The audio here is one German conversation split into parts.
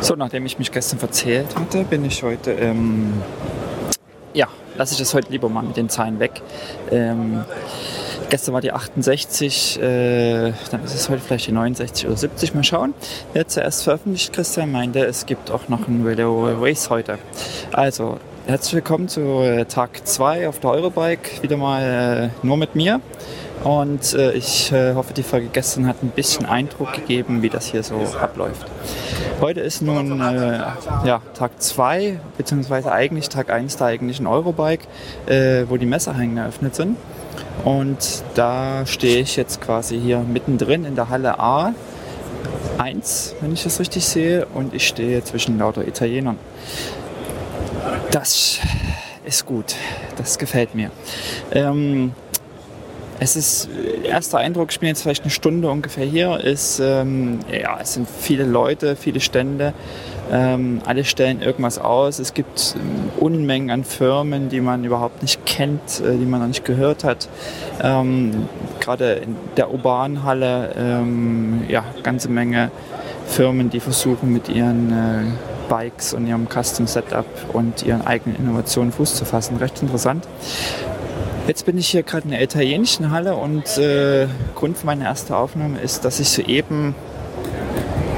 So, nachdem ich mich gestern verzählt hatte, bin ich heute, ähm, ja, lasse ich das heute lieber mal mit den Zahlen weg. Ähm, gestern war die 68, äh, dann ist es heute vielleicht die 69 oder 70, mal schauen. Wer zuerst veröffentlicht, Christian meinte, es gibt auch noch ein Relay Race heute. Also, herzlich willkommen zu äh, Tag 2 auf der Eurobike, wieder mal äh, nur mit mir. Und äh, ich äh, hoffe, die Folge gestern hat ein bisschen Eindruck gegeben, wie das hier so abläuft. Heute ist nun äh, ja, Tag 2, beziehungsweise eigentlich Tag 1 der eigentlichen Eurobike, äh, wo die Messerhängen eröffnet sind. Und da stehe ich jetzt quasi hier mittendrin in der Halle A 1, wenn ich das richtig sehe, und ich stehe zwischen lauter Italienern. Das ist gut, das gefällt mir. Ähm, es ist, erster Eindruck, ich bin jetzt vielleicht eine Stunde ungefähr hier, ist, ähm, ja, es sind viele Leute, viele Stände, ähm, alle stellen irgendwas aus. Es gibt ähm, Unmengen an Firmen, die man überhaupt nicht kennt, äh, die man noch nicht gehört hat. Ähm, Gerade in der urbanen Halle, ähm, ja, ganze Menge Firmen, die versuchen mit ihren äh, Bikes und ihrem Custom Setup und ihren eigenen Innovationen Fuß zu fassen. Recht interessant. Jetzt bin ich hier gerade in der italienischen Halle und äh, Grund für meine erste Aufnahme ist, dass ich soeben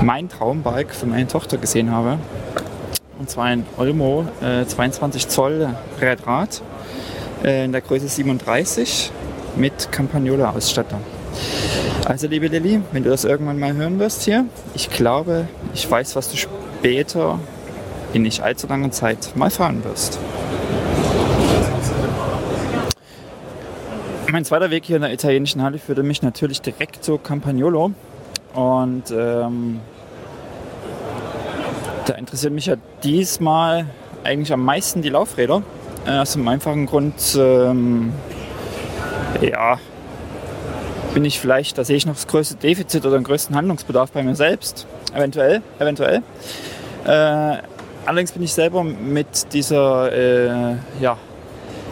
mein Traumbike für meine Tochter gesehen habe. Und zwar ein Olmo äh, 22 Zoll Rädrad äh, in der Größe 37 mit Campagnola-Ausstattung. Also liebe Lilly, wenn du das irgendwann mal hören wirst hier, ich glaube, ich weiß, was du später in nicht allzu langer Zeit mal fahren wirst. Mein zweiter Weg hier in der italienischen Halle führte mich natürlich direkt zu Campagnolo. Und ähm, da interessiert mich ja diesmal eigentlich am meisten die Laufräder. Äh, aus dem einfachen Grund, ähm, ja, bin ich vielleicht, da sehe ich noch das größte Defizit oder den größten Handlungsbedarf bei mir selbst. Eventuell, eventuell. Äh, allerdings bin ich selber mit dieser äh, ja,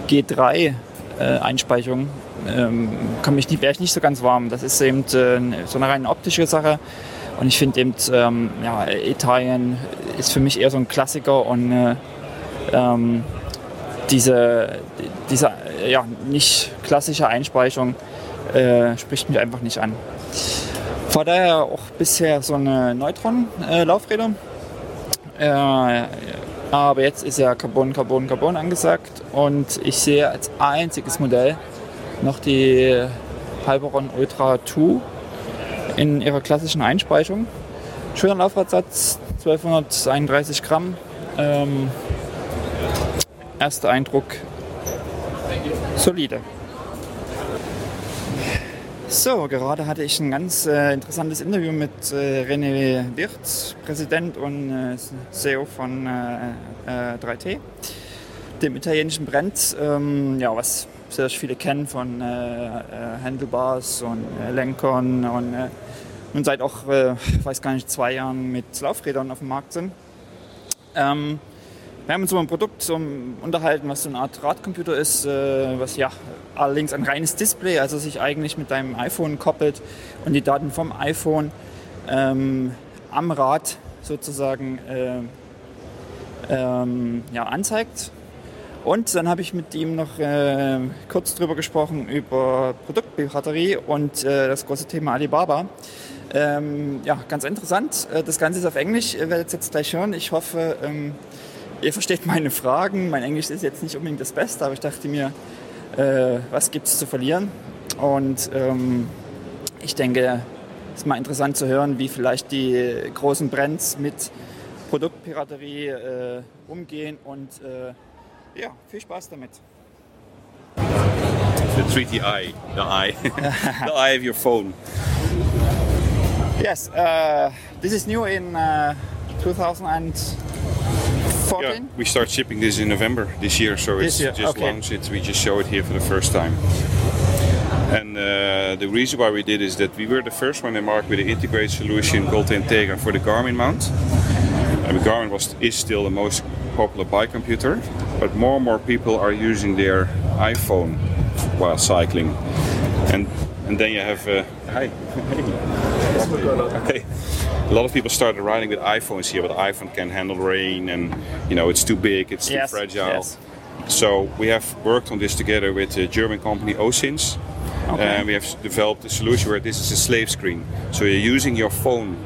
G3 äh, Einspeicherung ähm, komme ich nicht, ich nicht so ganz warm. Das ist eben äh, so eine rein optische Sache. Und ich finde eben, ähm, ja, Italien ist für mich eher so ein Klassiker und äh, ähm, diese, diese ja, nicht klassische Einspeicherung äh, spricht mich einfach nicht an. Vor daher auch bisher so eine Neutron-Laufräder. Äh, aber jetzt ist ja Carbon, Carbon, Carbon angesagt und ich sehe als einziges Modell noch die Halberon Ultra 2 in ihrer klassischen Einspeicherung. Schöner Laufradsatz, 1231 Gramm. Ähm, erster Eindruck, solide. So, gerade hatte ich ein ganz äh, interessantes Interview mit äh, René Wirth, Präsident und äh, CEO von 3T, äh, äh, dem italienischen Brand. Ähm, ja, was sehr viele kennen von äh, äh, Handlebars und äh, Lenkern und, äh, und seit auch, äh, weiß gar nicht, zwei Jahren mit Laufrädern auf dem Markt sind. Ähm, wir haben uns über ein Produkt unterhalten, was so eine Art Radcomputer ist, äh, was ja allerdings ein reines Display, also sich eigentlich mit deinem iPhone koppelt und die Daten vom iPhone ähm, am Rad sozusagen äh, ähm, ja, anzeigt und dann habe ich mit ihm noch äh, kurz drüber gesprochen über Produktpiraterie und äh, das große Thema Alibaba. Ähm, ja, ganz interessant. Äh, das Ganze ist auf Englisch, ihr werdet es jetzt gleich hören. Ich hoffe, ähm, ihr versteht meine Fragen. Mein Englisch ist jetzt nicht unbedingt das Beste, aber ich dachte mir, äh, was gibt es zu verlieren? Und ähm, ich denke, es ist mal interessant zu hören, wie vielleicht die großen Brands mit Produktpiraterie äh, umgehen und äh, ja, viel Spaß damit. The 3D eye, the eye, the eye of your phone. Yes, uh, this is new in uh, 2014. Yeah, we start shipping this in November this year, so This it's year, just okay. launched. It, we just show it here for the first time. And uh, the reason why we did is that we were the first one in the market with an integrated solution called Integra for the Garmin mount. And the Garmin was is still the most popular bike computer, but more and more people are using their iPhone while cycling. And and then you have uh, hi. okay. a lot of people started riding with iPhones here, but iPhone can't handle rain and you know it's too big, it's Yes, too fragile. yes. So we have worked on this together with the German company OSINS. And we have developed a solution where this is a slave screen. So you're using your phone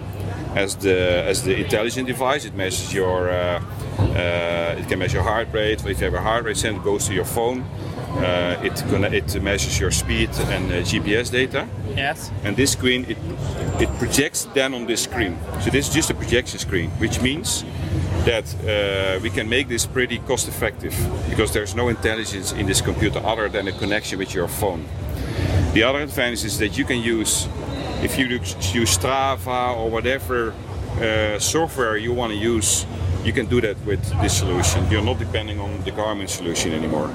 as the as the intelligent device. It measures your uh, uh, it can measure heart rate. If you have a heart rate sensor, it goes to your phone. Uh, it it measures your speed and uh, GPS data. Yes. And this screen, it, it projects then on this screen. So this is just a projection screen, which means that uh, we can make this pretty cost effective because there's no intelligence in this computer other than a connection with your phone. The other advantage is that you can use, if you use Strava or whatever uh, software you want to use, you can do that with this solution. You're not depending on the Garmin solution anymore.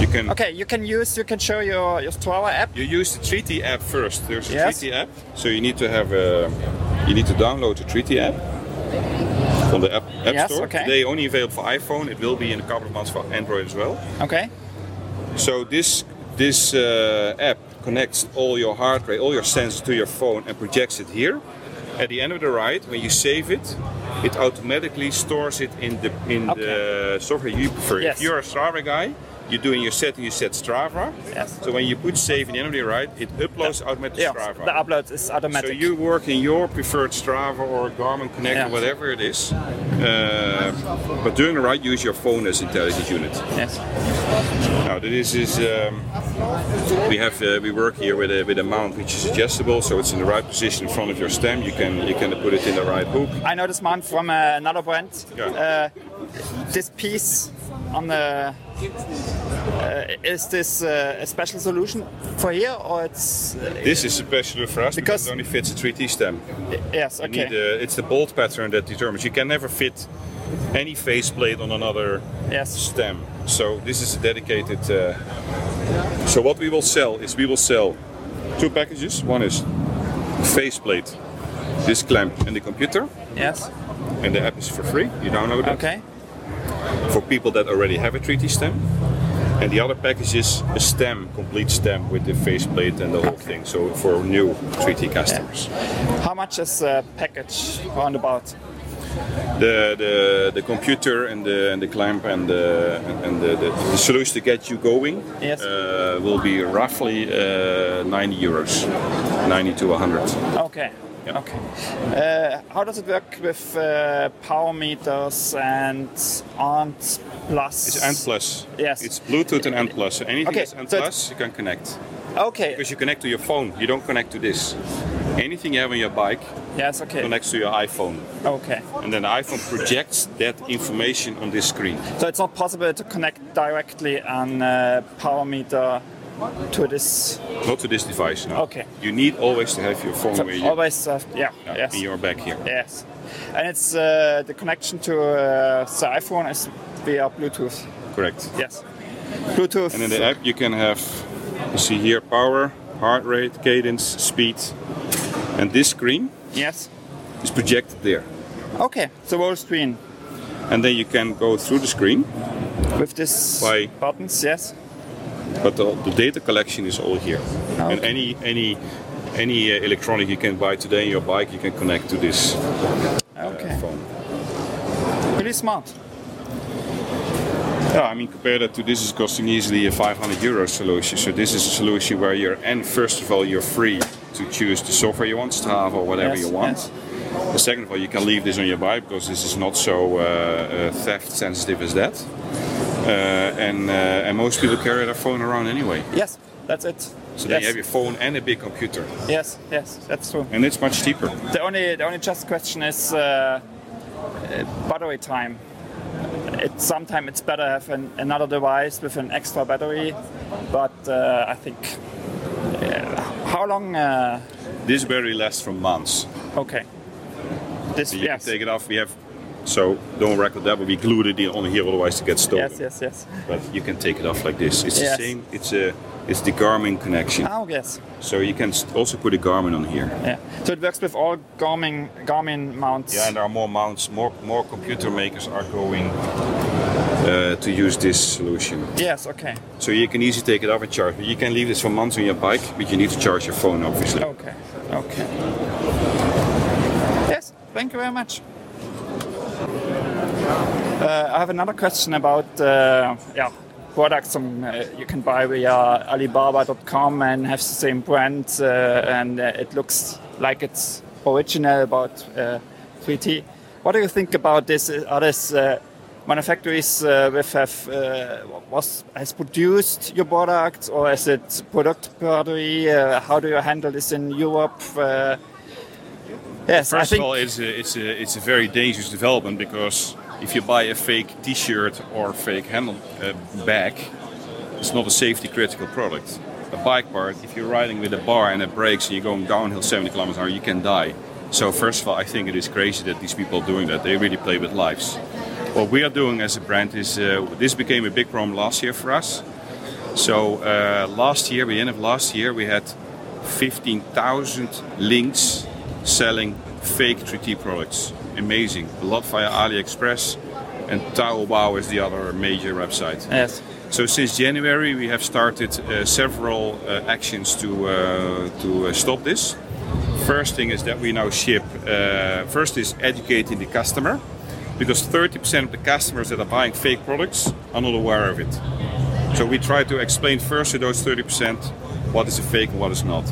You can Okay, you can use, you can show your, your Strava app. you use the Treaty app first. There's a Yes. Treaty app, so you need to have a, you need to download the Treaty app from the app, app Yes, store. okay. Today only available for iPhone. It will be in a couple of months for Android as well. Okay. So this this uh, app connects all your heart rate, all your sensors to your phone and projects it here. At the end of the ride, when you save it, it automatically stores it in the in the software you prefer. Yes. If you're a Strava guy, you do in your setting you set Strava. Yes. So when you put save in the end of the ride, it uploads automatically Yeah, Strava. the upload is automatic. so you work in your preferred Strava or Garmin Connect Yeah. or whatever it is. Uh, but during the ride, use your phone as intelligence unit. yes. Now this is um, we have uh, we work here with a with a mount which is adjustable, so it's in the right position in front of your stem. You can you can put it in the right hook. I know this mount from uh, another brand. Yeah. Uh, this piece on the uh, is this uh, a special solution for here or it's uh, This is special for us because, Because- it only fits a 3T stem. yes okay need uh, it's the bolt pattern that determines. You can never fit any faceplate on another yes stem. So this is a dedicated. Uh, so what we will sell is we will sell two packages. One is faceplate, this clamp, and the computer. yes And the app is for free. You download it. okay for people that already have a 3T stem. And the other package is a stem, complete stem with the faceplate and the whole thing. So for new 3T customers. how much is the package roundabout The, the the computer and the and the clamp and the and the, the, the solution to get you going Yes. uh, will be roughly uh, 90 euros, 90 to 100. okay Yeah. okay uh, how does it work with uh, power meters and ANT plus It's Ant Plus. Yes. It's Bluetooth and Ant Plus. So anything Okay, that's Ant so Plus, you can connect. okay Because you connect to your phone, you don't connect to this. Anything you have on your bike yes okay connects to your iPhone. okay And then the iPhone projects that information on this screen. so it's not possible to connect directly on uh, power meter to this Not to this device, no. Okay. You need always to have your phone So where you, always, uh, yeah, yeah, yes, in your back here. yes, and it's uh, the connection to uh, the iPhone is via Bluetooth. Correct. Yes, Bluetooth. And in the app you can have, you see here, power, heart rate, cadence, speed. And this screen yes. is projected there. Okay, the whole screen And then you can go through the screen, with this by buttons. Yes. But the, the data collection is all here. And any any any uh, electronic you can buy today in your bike, you can connect to this uh, Okay. phone. Pretty smart. Yeah, I mean, compare that to this is costing easily a 500 euro solution. So this is a solution where you're, and first of all, you're free to choose the software you want, Strava or whatever Yes, you want. yes. And second of all, you can leave this on your bike because this is not so uh, uh, theft sensitive as that. Uh, and uh, and most people carry their phone around anyway. Yes, that's it. So then you have your phone and a big computer, yes, yes, that's true. and it's much cheaper. The only the only just question is uh, battery time. It sometimes it's better have an, another device with an extra battery, but uh, I think uh, how long? Uh, This battery lasts for months. okay, this So you yes, can take it off. We have, so don't record that, but we glued it on here otherwise to get stolen. yes, yes, yes. But you can take it off like this. It's Yes. the same. It's a it's the Garmin connection. Oh yes, So you can also put a Garmin on here. yeah. So it works with all Garmin Garmin mounts. Yeah, and there are more mounts. More more computer makers are going uh, to use this solution. Yes. Okay. So you can easily take it off and charge. You can leave this for months on your bike, but you need to charge your phone, obviously. Okay. Okay. Yes. Thank you very much. Uh, I have another question about uh, yeah products um, you can buy via Alibaba.com and have the same brand, and it looks like it's original about 3T. What do you think about this? Are this manufacturers uh, with have uh, was has produced your product or is it product party? Uh, how do you handle this in Europe? yes, first of all, it's a, it's a it's a very dangerous development because if you buy a fake T-shirt or fake handle bag, it's not a safety critical product. A bike part, if you're riding with a bar and it breaks and you're going downhill 70 kilometers an hour, you can die. So first of all, I think it is crazy that these people are doing that. They really play with lives. What we are doing as a brand is uh, this became a big problem last year for us. So uh, last year, the end of last year, we had 15,000 links selling fake 3T products. Amazing. A lot via AliExpress and Taobao is the other major website. Yes. So since January, we have started uh, several uh, actions to uh, to uh, stop this. First thing is that we now ship. first is educating the customer because 30% of the customers that are buying fake products are not aware of it. So we try to explain first to those 30% what is a fake and what is not.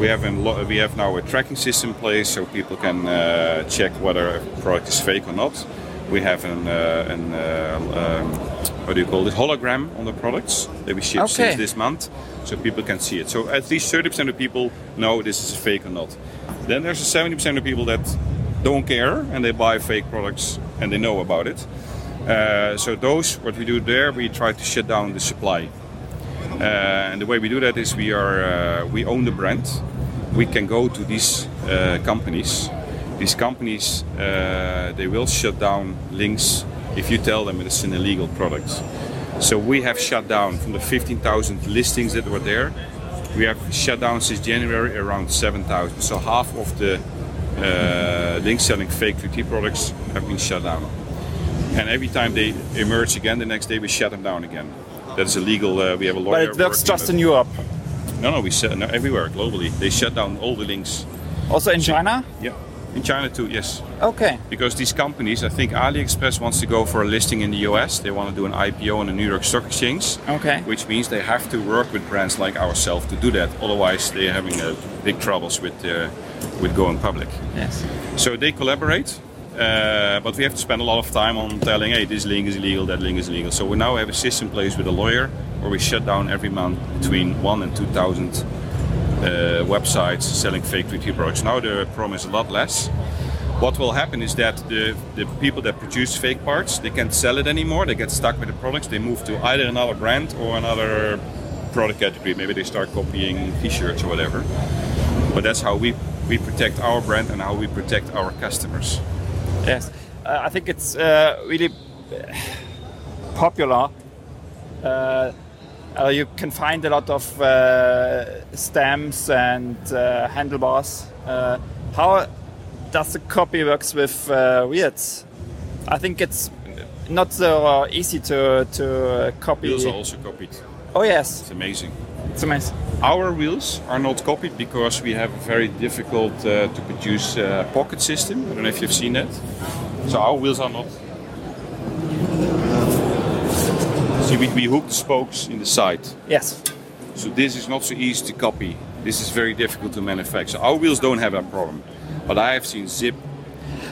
We have we have now a tracking system in place so people can uh, check whether a product is fake or not. We have an, uh, an uh, um, what do you call it hologram on the products that we ship okay. since this month, so people can see it. So at least 30% of people know this is fake or not. Then there's a 70% of people that don't care and they buy fake products and they know about it. Uh, so those, what we do there, we try to shut down the supply. Uh, and the way we do that is we are uh, we own the brand. We can go to these uh, companies. These companies they will shut down links if you tell them it's an illegal product. So we have shut down from the 15,000 listings that were there. We have shut down since January around 7,000. So half of the uh, links selling fake 3T products have been shut down. And every time they emerge again, the next day we shut them down again. That is illegal. Uh, we have a lawyer. But it works just in Europe. No, no, we shut no, everywhere globally. They shut down all the links. Also in China? Yeah, in China too. Yes. Okay. Because these companies, I think AliExpress wants to go for a listing in the US. They want to do an IPO on the New York Stock Exchange. Okay. Which means they have to work with brands like ourselves to do that. Otherwise, they're having uh, big troubles with. Uh, with going public. Yes. So they collaborate, uh, but we have to spend a lot of time on telling, hey, this link is illegal, that link is illegal. So we now have a system in place with a lawyer where we shut down every month between one and two thousand uh, websites selling fake 3T products. Now the problem is a lot less. What will happen is that the, the people that produce fake parts, they can't sell it anymore. They get stuck with the products. They move to either another brand or another product category. Maybe they start copying T-shirts or whatever. But that's how we we protect our brand and how we protect our customers. Yes, uh, I think it's uh, really uh, popular. Uh, uh, you can find a lot of uh, stamps and handlebars. how does the copy works with wheels? I think it's not so easy to to copy. Wheels are also copied. Oh yes, it's amazing. It's amazing. Our wheels are not copied because we have a very difficult uh, to produce uh, pocket system. I don't know if you've seen that. So our wheels are not. See, we, we hook the spokes in the side. Yes. So this is not so easy to copy. This is very difficult to manufacture. Our wheels don't have that problem, but I have seen Zip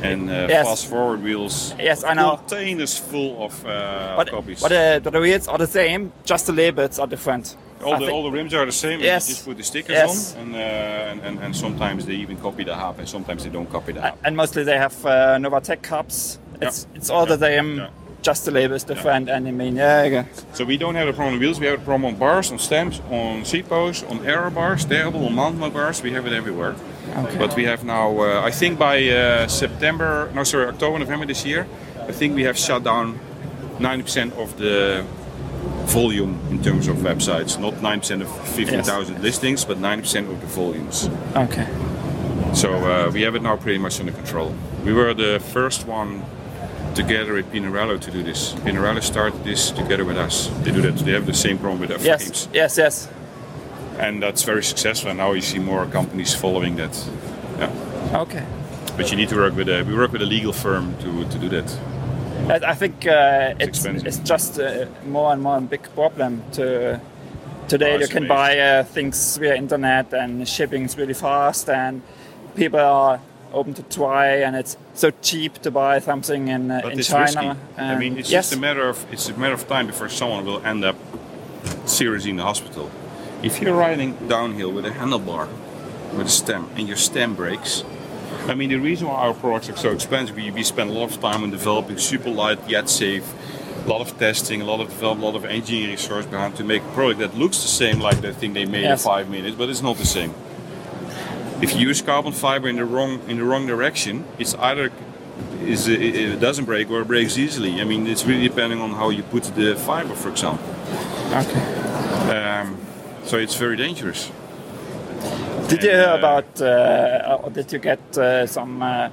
and uh, yes. fast forward wheels. Yes, I know. Containers full of uh, but, copies. But uh, the wheels are the same, just the labels are different. All the, all the rims are the same. Yes. You just put the stickers yes. on, and, uh, and, and, and sometimes they even copy the hub, and sometimes they don't copy the hub. And mostly they have uh, Novatec cups. It's yeah. it's all yeah. the same. Yeah. Just the labels different, and I mean, yeah. So we don't have a problem on wheels. We have a problem on bars, on stamps, on seat posts, on aero bars, terrible on mountain bars. We have it everywhere. Okay. But we have now, uh, I think by uh, September, no, sorry, October, November this year, I think we have shut down 90% of the volume in terms of websites. Not 9% of 15,000 yes. listings, but 90% of the volumes. Okay. So uh, we have it now pretty much under control. We were the first one together with Pinarello to do this. Pinarello started this together with us. They do that. They have the same problem with their teams. yes. Yes, yes. And that's very successful. And now you see more companies following that. Yeah. Okay. But you need to work with a we work with a legal firm to, to do that. I I think uh, it's, expensive. it's just uh, more and more a big problem to today Oh, you can amazing. buy uh, things via internet and shipping is really fast and people are open to try and it's so cheap to buy something in, uh, But in it's China. risky. I mean, it's yes, just a matter of it's a matter of time before someone will end up seriously in the hospital. If you're riding downhill with a handlebar, with a stem, and your stem breaks. I mean, the reason why our products are so expensive, we, we spend a lot of time in developing super light yet safe, a lot of testing, a lot of development, a lot of engineering resource behind to make a product that looks the same like the thing they made Yes. in five minutes, but it's not the same. If you use carbon fiber in the wrong in the wrong direction, it's either is it, it doesn't break or it breaks easily. I mean, it's really depending on how you put the fiber, for example. okay. Um, so it's very dangerous. Did you hear uh, about, uh, or did you get uh, some uh,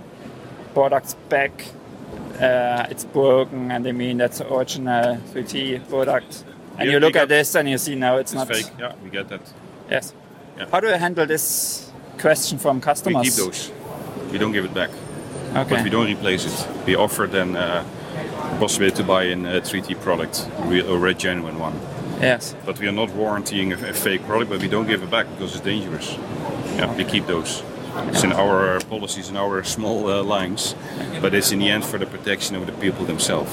products back? Uh, it's broken, and they mean that's the original 3T product. And Yeah, you look at this, and you see now it's, It's not fake. Yeah, we get that. Yes. Yeah. How do you handle this question from customers? We keep those. We don't give it back, Okay. but we don't replace it. We offer them uh, the possibility to buy a 3T product, a real, a genuine one. Yes. But we are not warranting a, a fake product, but we don't give it back because it's dangerous. Yeah, we keep those. It's in our policies, in our small uh, lines, but it's in the end for the protection of the people themselves.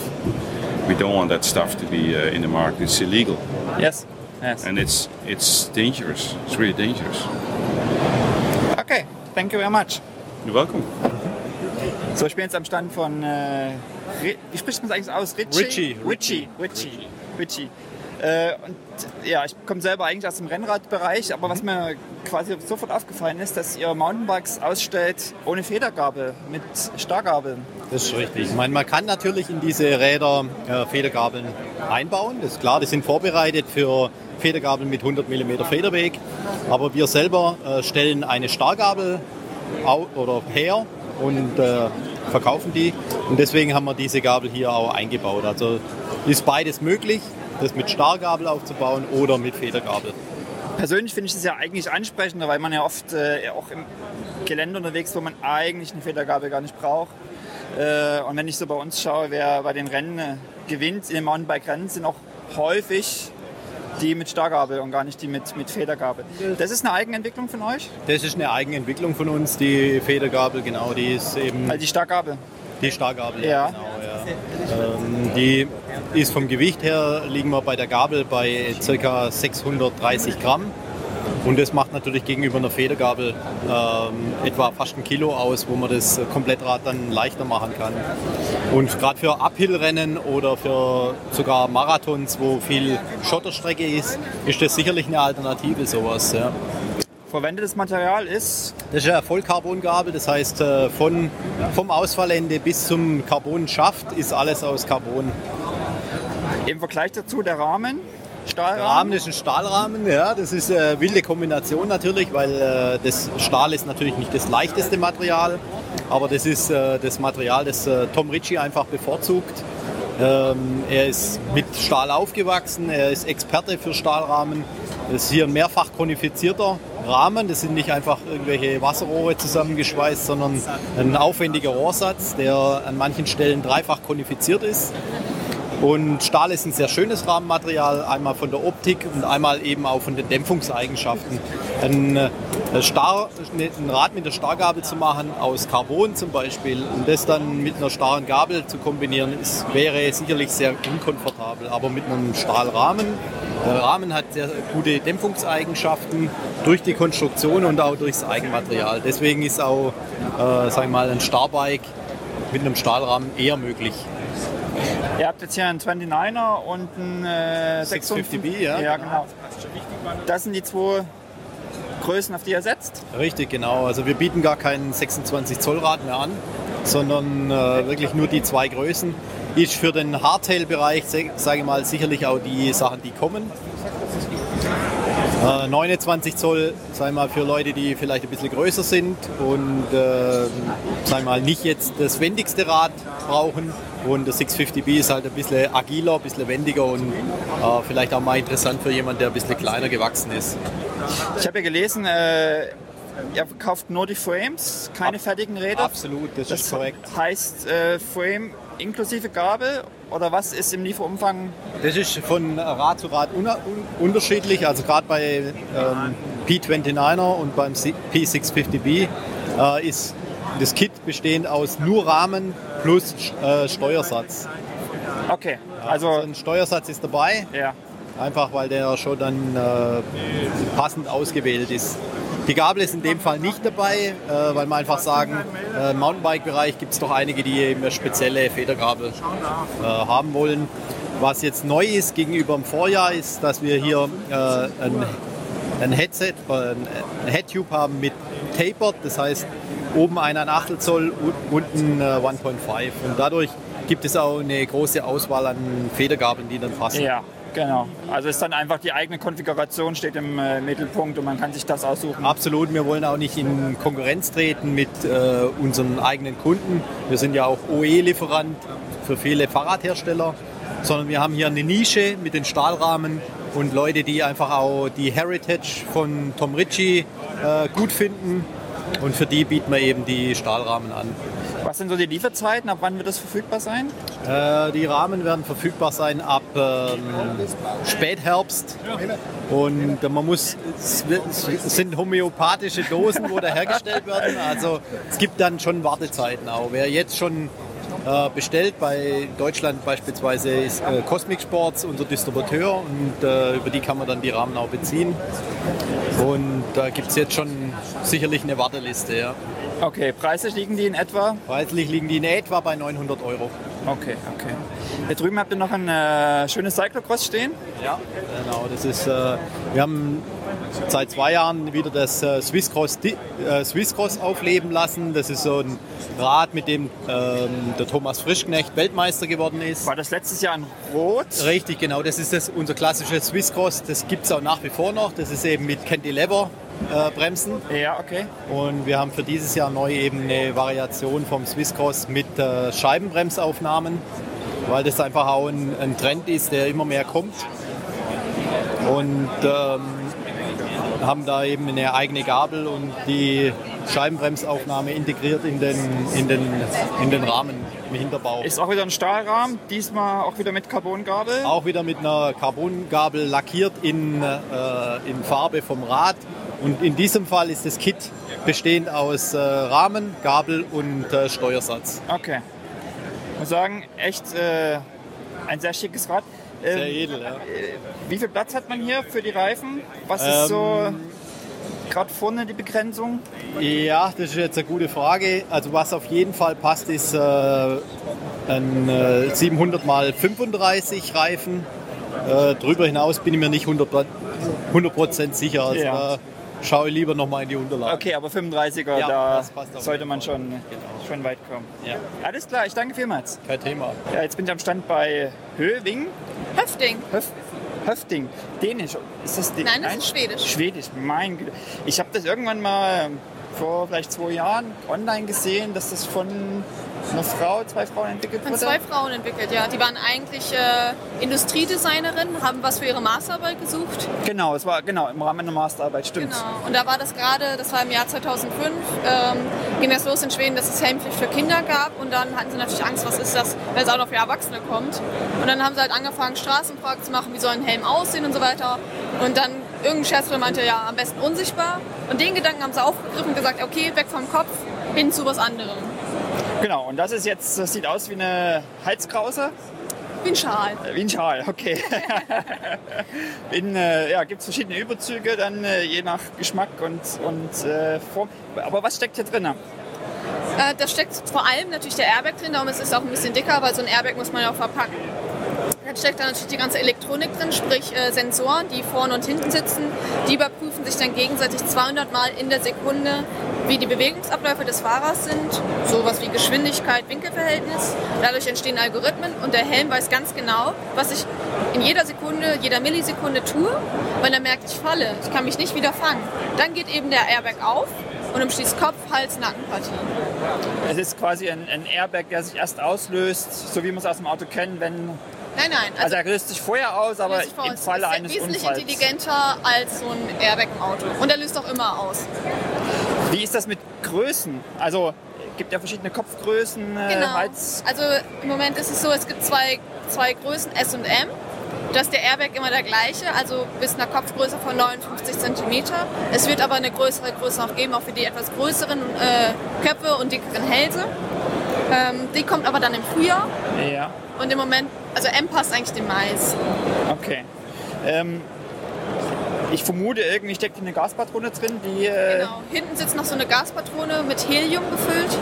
We don't want that stuff to be uh, in the market. It's illegal, Yes. Yes. and it's it's dangerous. It's really dangerous. Okay. Thank you very much. You're welcome. So, ich bin jetzt am Stand von, äh, Ri- wie spricht man es eigentlich aus? Ritchie? Ritchie. Ritchie. Ritchie. Ritchie. Äh, und ja, ich komme selber eigentlich aus dem Rennradbereich, aber was mir quasi sofort aufgefallen ist, dass ihr Mountainbikes ausstellt ohne Federgabel, mit Starrgabel. Das ist richtig. Ich meine, man kann natürlich in diese Räder äh, Federgabeln einbauen. Das ist klar, die sind vorbereitet für Federgabeln mit 100 mm Federweg. Aber wir selber äh, stellen eine Starrgabel au oder her und äh, verkaufen die. Und deswegen haben wir diese Gabel hier auch eingebaut. Also ist beides möglich, das mit Starrgabel aufzubauen oder mit Federgabel. Persönlich finde ich das ja eigentlich ansprechender, weil man ja oft äh, auch im Gelände unterwegs ist, wo man eigentlich eine Federgabel gar nicht braucht. Äh, und wenn ich so bei uns schaue, wer bei den Rennen äh, gewinnt, in den Mountainbike-Rennen, sind auch häufig die mit Starrgabel und gar nicht die mit, mit Federgabel. Das ist eine Eigenentwicklung von euch? Das ist eine Eigenentwicklung von uns, die Federgabel, genau, die ist eben Also die Starrgabel. Die Starrgabel, Ja. ja. Genau, ja. Ähm, die ist vom Gewicht her, liegen wir bei der Gabel bei ca. 630 Gramm. Und das macht natürlich gegenüber einer Federgabel ähm, etwa fast ein Kilo aus, wo man das Komplettrad dann leichter machen kann. Und gerade für Uphillrennen oder für sogar Marathons, wo viel Schotterstrecke ist, ist das sicherlich eine Alternative, sowas. Ja. Verwendetes Material ist Das ist eine Vollcarbongabel, das heißt äh, von, vom Ausfallende bis zum Carbonschaft ist alles aus Carbon. im Vergleich dazu der Rahmen. Der Stahlrahmen. Rahmen ist ein Stahlrahmen, ja, das ist eine wilde Kombination natürlich, weil äh, das Stahl ist natürlich nicht das leichteste Material, aber das ist äh, das Material, das äh, Tom Ritchie einfach bevorzugt. Ähm, er ist mit Stahl aufgewachsen, er ist Experte für Stahlrahmen. Ist hier ein mehrfach konifizierter Rahmen, das sind nicht einfach irgendwelche Wasserrohre zusammengeschweißt, sondern ein aufwendiger Rohrsatz, der an manchen Stellen dreifach konifiziert ist. Und Stahl ist ein sehr schönes Rahmenmaterial, einmal von der Optik und einmal eben auch von den Dämpfungseigenschaften. Ein, äh, Star, ein Rad mit einer Starrgabel zu machen, aus Carbon zum Beispiel, und das dann mit einer starren Gabel zu kombinieren, ist, wäre sicherlich sehr unkomfortabel. Aber mit einem Stahlrahmen, der Rahmen hat sehr gute Dämpfungseigenschaften durch die Konstruktion und auch durchs Eigenmaterial. Deswegen ist auch, äh, wir mal, ein Starbike mit einem Stahlrahmen eher möglich. Ihr habt jetzt hier einen 29er und einen äh, 650B, ja. Ja, genau. Das sind die zwei Größen, auf die ihr setzt. Richtig, genau. Also wir bieten gar keinen 26 Zoll Rad mehr an, sondern äh, wirklich nur die zwei Größen. Ist für den Hardtail-Bereich, sage ich mal, sicherlich auch die Sachen, die kommen. Äh, 29 Zoll, sag ich mal, für Leute, die vielleicht ein bisschen größer sind und äh, sag ich mal, nicht jetzt das wendigste Rad brauchen. Und der 650B ist halt ein bisschen agiler, ein bisschen wendiger und äh, vielleicht auch mal interessant für jemanden, der ein bisschen kleiner gewachsen ist. Ich habe ja gelesen, äh, ihr verkauft nur die Frames, keine fertigen Räder. Absolut, das, ist korrekt. Heißt äh, Frame inklusive Gabel oder was ist im Lieferumfang? Das ist von Rad zu Rad un un unterschiedlich. Also gerade bei ähm, P29er und beim P650B äh, ist das Kit bestehend aus nur Rahmen plus äh, Steuersatz. Okay, Also also ein Steuersatz ist dabei, ja. einfach weil der schon dann äh, passend ausgewählt ist. Die Gabel ist in dem Fall nicht dabei, äh, weil wir einfach sagen, äh, im Mountainbike-Bereich gibt es doch einige, die eben eine spezielle Federgabel äh, haben wollen. Was jetzt neu ist gegenüber dem Vorjahr, ist, dass wir hier äh, ein, ein Headset, äh, ein Headtube haben mit Tapered, das heißt oben 1 Achtel Zoll, unten äh, 1.5 und dadurch gibt es auch eine große Auswahl an Federgabeln, die dann passen. Ja, genau. Also ist dann einfach die eigene Konfiguration steht im äh, Mittelpunkt und man kann sich das aussuchen. Absolut, wir wollen auch nicht in Konkurrenz treten mit äh, unseren eigenen Kunden. Wir sind ja auch OE-Lieferant für viele Fahrradhersteller, sondern wir haben hier eine Nische mit den Stahlrahmen und Leute, die einfach auch die Heritage von Tom Ritchie äh, gut finden. Und für die bieten wir eben die Stahlrahmen an. Was sind so die Lieferzeiten? Ab wann wird das verfügbar sein? Äh, die Rahmen werden verfügbar sein ab ähm, Spätherbst. Und man muss, es sind homöopathische Dosen, wo da hergestellt werden. Also es gibt dann schon Wartezeiten auch. Wer jetzt schon äh, bestellt, bei Deutschland beispielsweise ist äh, Cosmic Sports unser Distributeur und äh, über die kann man dann die Rahmen auch beziehen. Und da gibt es jetzt schon sicherlich eine Warteliste. Ja. Okay, preislich liegen die in etwa? Preislich liegen die in etwa bei 900 Euro. Okay, okay. Hier drüben habt ihr noch ein äh, schönes Cyclocross stehen. Ja, genau. Das ist, äh, wir haben seit zwei Jahren wieder das äh, Swisscross, äh, Swisscross aufleben lassen. Das ist so ein Rad, mit dem ähm, der Thomas Frischknecht Weltmeister geworden ist. War das letztes Jahr in Rot? Richtig, genau. Das ist das, unser klassisches Swisscross. Das gibt es auch nach wie vor noch. Das ist eben mit Cantilever. Äh, Bremsen Ja, okay. und wir haben für dieses Jahr neu eben eine Variation vom Swisscross mit äh, Scheibenbremsaufnahmen, weil das einfach auch ein, ein Trend ist, der immer mehr kommt. Und ähm, haben da eben eine eigene Gabel und die Scheibenbremsaufnahme integriert in den, in den, in den Rahmen im Hinterbau. Ist auch wieder ein Stahlrahmen, diesmal auch wieder mit Carbongabel. Auch wieder mit einer Carbongabel lackiert in, äh, in Farbe vom Rad. Und in diesem Fall ist das Kit bestehend aus äh, Rahmen, Gabel und äh, Steuersatz. Okay. Ich muss sagen, echt äh, ein sehr schickes Rad. Ähm, Sehr edel, ja. Wie viel Platz hat man hier für die Reifen? Was ist so Ähm, gerade vorne die Begrenzung? Ja, das ist jetzt eine gute Frage. Also was auf jeden Fall passt, ist äh, ein äh, 700 x 35 Reifen. Äh, darüber hinaus bin ich mir nicht 100%, 100 sicher. Also Ja. Schaue ich lieber nochmal in die Unterlagen. Okay, aber 35er, Ja, da sollte man schon, schon weit kommen. Alles klar, ich danke vielmals. Kein Thema. Ja, jetzt bin ich am Stand bei Höwing. Höfting. Höf, Höfting. Dänisch. Ist das Dänisch? Nein, das ist Schwedisch. Schwedisch, mein Güte. Ich habe das irgendwann mal vor vielleicht zwei Jahren online gesehen, dass das von einer Frau, zwei Frauen entwickelt Von wurde. zwei Frauen entwickelt, ja. Die waren eigentlich äh, Industriedesignerinnen, haben was für ihre Masterarbeit gesucht. Genau, es war genau im Rahmen einer Masterarbeit, stimmt. Genau. Und da war das gerade, das war im Jahr 2005, ähm, ging das los in Schweden, dass es Helmpflicht für Kinder gab. Und dann hatten sie natürlich Angst, was ist das, wenn es auch noch für Erwachsene kommt. Und dann haben sie halt angefangen, Straßenfragen zu machen, wie soll ein Helm aussehen und so weiter. Und dann irgendein Scherzler meinte, ja, am besten unsichtbar. Und den Gedanken haben sie aufgegriffen und gesagt, okay, weg vom Kopf, hin zu was anderem. Genau, und das ist jetzt, das sieht aus wie eine Halskrause. Wie ein Schal. Wie ein Schal, okay. In, äh, ja, gibt es verschiedene Überzüge, dann äh, je nach Geschmack und, und äh, Form. Aber was steckt hier drin? Äh, da steckt vor allem natürlich der Airbag drin, darum ist es auch ein bisschen dicker, weil so ein Airbag muss man ja auch verpacken. Dann steckt da natürlich die ganze Elektronik drin, sprich äh, Sensoren, die vorne und hinten sitzen. Die überprüfen sich dann gegenseitig 200 Mal in der Sekunde, wie die Bewegungsabläufe des Fahrers sind, sowas wie Geschwindigkeit, Winkelverhältnis. Dadurch entstehen Algorithmen und der Helm weiß ganz genau, was ich in jeder Sekunde, jeder Millisekunde tue. Wenn er merkt, ich falle, ich kann mich nicht wieder fangen, dann geht eben der Airbag auf und umschließt Kopf, Hals, Nackenpartie. Es ist quasi ein, ein Airbag, der sich erst auslöst, so wie man es aus dem Auto kennt, wenn. Nein, nein. Also er löst sich vorher aus, aber vor im. Falle ist eines wesentlich Unfalls. intelligenter als so ein Airbag im Auto. Und er löst auch immer aus. Wie ist das mit Größen? Also gibt ja verschiedene Kopfgrößen. Äh, Genau. Hals- Also im Moment ist es so, es gibt zwei, zwei Größen S und M. Da ist der Airbag immer der gleiche, also bis einer Kopfgröße von 59 cm. Es wird aber eine größere Größe noch geben, auch für die etwas größeren äh, Köpfe und dickeren Hälse. Ähm, die kommt aber dann im Frühjahr ja, und im Moment, also M passt eigentlich dem meisten. okay. Ähm, ich vermute, irgendwie steckt hier eine Gaspatrone drin, die. Äh, Genau. Hinten sitzt noch so eine Gaspatrone mit Helium gefüllt.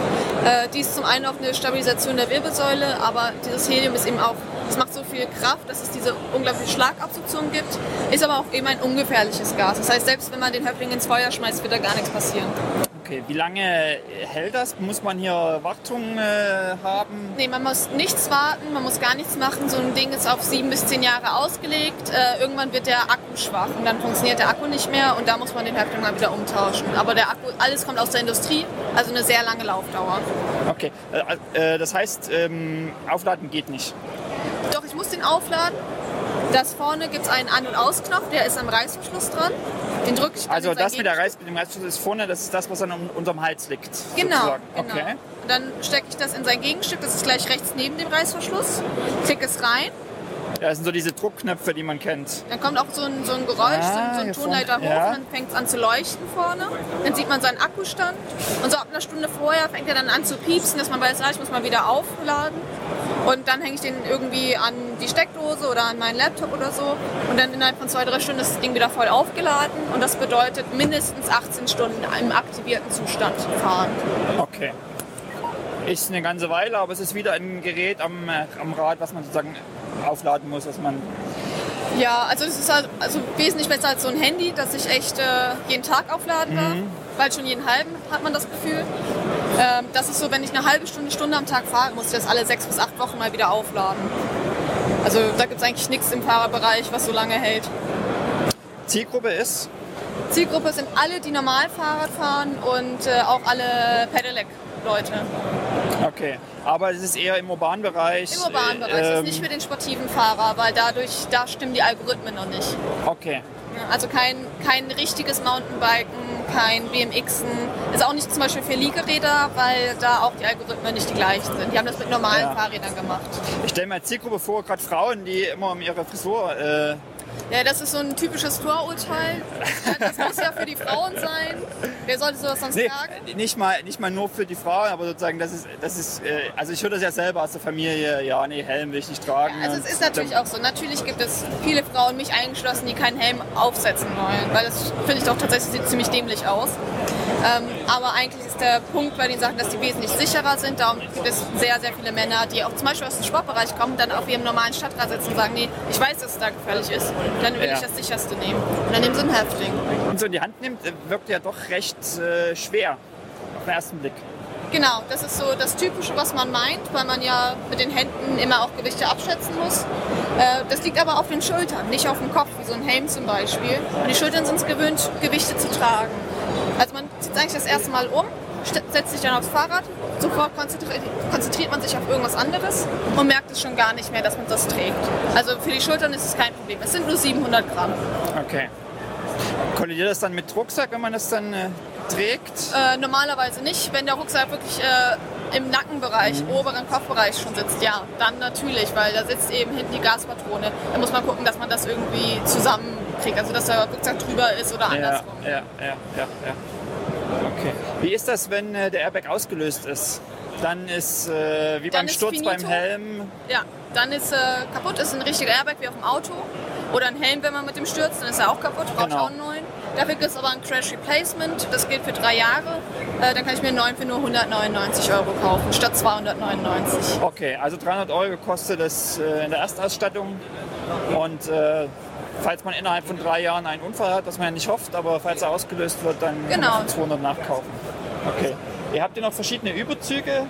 Äh, die ist zum einen auch eine Stabilisation der Wirbelsäule, aber dieses Helium ist eben auch, es macht so viel Kraft, dass es diese unglaubliche Schlagabsorption gibt, ist aber auch eben ein ungefährliches Gas. Das heißt, selbst wenn man den Häftling ins Feuer schmeißt, wird da gar nichts passieren. Okay, wie lange hält das? Muss man hier Wartung äh, haben? Nee, man muss nichts warten, man muss gar nichts machen. So ein Ding ist auf sieben bis zehn Jahre ausgelegt. Äh, irgendwann wird der Akku schwach und dann funktioniert der Akku nicht mehr und da muss man den Häftling mal wieder umtauschen. Aber der Akku, alles kommt aus der Industrie, also eine sehr lange Laufdauer. Okay, äh, äh, das heißt, ähm, aufladen geht nicht. Doch, ich muss den aufladen. Das vorne gibt es einen An- und Ausknopf, der ist am Reißverschluss dran. Den drücke ich Also das mit der. Reiß, mit dem Reißverschluss ist vorne, das ist das, was dann um, unterm Hals liegt. Genau, sozusagen. genau. Okay. Und dann stecke ich das in sein Gegenstück, das ist gleich rechts neben dem Reißverschluss. Klick es rein. Ja, das sind so diese Druckknöpfe, die man kennt. Dann kommt auch so ein, so ein Geräusch, Ah, so ein, so ein Tonleiter hoch, ja. und dann fängt es an zu leuchten vorne. Dann sieht man seinen Akkustand. Und so ab einer Stunde vorher fängt er dann an zu piepsen, dass man weiß, ah, ich muss mal wieder aufladen. Und dann hänge ich den irgendwie an die Steckdose oder an meinen Laptop oder so. Und dann innerhalb von zwei, drei Stunden ist das Ding wieder voll aufgeladen. Und das bedeutet mindestens 18 Stunden im aktivierten Zustand fahren. Okay. Ist eine ganze Weile, aber es ist wieder ein Gerät am, äh, am Rad, was man sozusagen aufladen muss, was man. Ja, also das ist halt, also wesentlich besser als so ein Handy, das ich echt äh, jeden Tag aufladen darf. Weil schon jeden halben hat man das Gefühl. Ähm, das ist so, wenn ich eine halbe Stunde, Stunde am Tag fahre, muss ich das alle sechs bis acht Wochen mal wieder aufladen. Also da gibt es eigentlich nichts im Fahrerbereich, was so lange hält. Zielgruppe ist. Zielgruppe sind alle, die normal Fahrrad fahren und äh, auch alle Pedelec-Leute. Okay. Aber es ist eher im urbanen Bereich. Im urbanen Bereich. Ähm, ist nicht für den sportiven Fahrer, weil dadurch, da stimmen die Algorithmen noch nicht. Okay. Also kein, kein richtiges Mountainbiken, kein BMXen. Ist auch nicht zum Beispiel für Liegeräder, weil da auch die Algorithmen nicht die gleichen sind. Die haben das mit normalen Ja. Fahrrädern gemacht. Ich stelle mir als Zielgruppe vor, gerade Frauen, die immer um ihre Frisur. Äh, Ja, das ist so ein typisches Vorurteil. Das muss ja für die Frauen sein. Wer sollte sowas sonst nee, tragen? nicht mal, nicht mal nur für die Frauen, aber sozusagen, das ist, das ist äh, also ich höre das ja selber aus der Familie, ja, nee, Helm will ich nicht tragen. Also es ist natürlich auch so. Natürlich gibt es viele Frauen, mich eingeschlossen, die keinen Helm aufsetzen wollen. Weil das finde ich doch tatsächlich sieht ziemlich dämlich aus. Ähm, aber eigentlich ist der Punkt bei den Sachen, dass die wesentlich sicherer sind. Darum gibt es sehr, sehr viele Männer, die auch zum Beispiel aus dem Sportbereich kommen, dann auf ihrem normalen Stadtrad sitzen und sagen, nee, ich weiß, dass es da gefährlich ist. Dann will Ja. ich das sicherste nehmen. Und dann nehmen sie einen Häftling. Man so in die Hand nimmt, äh, wirkt ja doch recht äh, schwer auf den ersten Blick. Genau, das ist so das Typische, was man meint, weil man ja mit den Händen immer auch Gewichte abschätzen muss. Äh, Das liegt aber auf den Schultern, nicht auf dem Kopf, wie so ein Helm zum Beispiel. Und die Schultern sind es gewöhnt, Gewichte zu tragen. Also man zieht eigentlich das erste Mal um, setzt sich dann aufs Fahrrad, sofort konzentriert, konzentriert man sich auf irgendwas anderes und merkt es schon gar nicht mehr, dass man das trägt. Also für die Schultern ist es kein Problem. Es sind nur 700 Gramm. Okay. Kollidiert das dann mit Rucksack, wenn man das dann äh, trägt? Äh, normalerweise nicht. Wenn der Rucksack wirklich äh, im Nackenbereich, oberen Kopfbereich schon sitzt, ja, dann natürlich, weil da sitzt eben hinten die Gaspatrone. Da muss man gucken, dass man das irgendwie zusammenkriegt, also dass der Rucksack drüber ist oder Ja, andersrum. ja, ja, ja, ja. Okay. Wie ist das, wenn äh, der Airbag ausgelöst ist? Dann ist äh, wie Dann beim ist Sturz finito. beim Helm. Ja, dann ist äh, kaputt, ist ein richtiger Airbag wie auf dem Auto. Oder ein Helm, wenn man mit dem stürzt, dann ist er auch kaputt, braucht Genau. auch einen neuen. Dafür gibt es aber ein Crash Replacement, das gilt für drei Jahre. Äh, dann kann ich mir einen neuen für nur 199 Euro kaufen, statt 299. Okay, also 300 Euro kostet es äh, in der Erstausstattung. Und äh, falls man innerhalb von drei Jahren einen Unfall hat, was man ja nicht hofft, aber falls er ausgelöst wird, dann kann Genau. man für 200 nachkaufen. Okay. Ihr habt ja noch verschiedene Überzüge.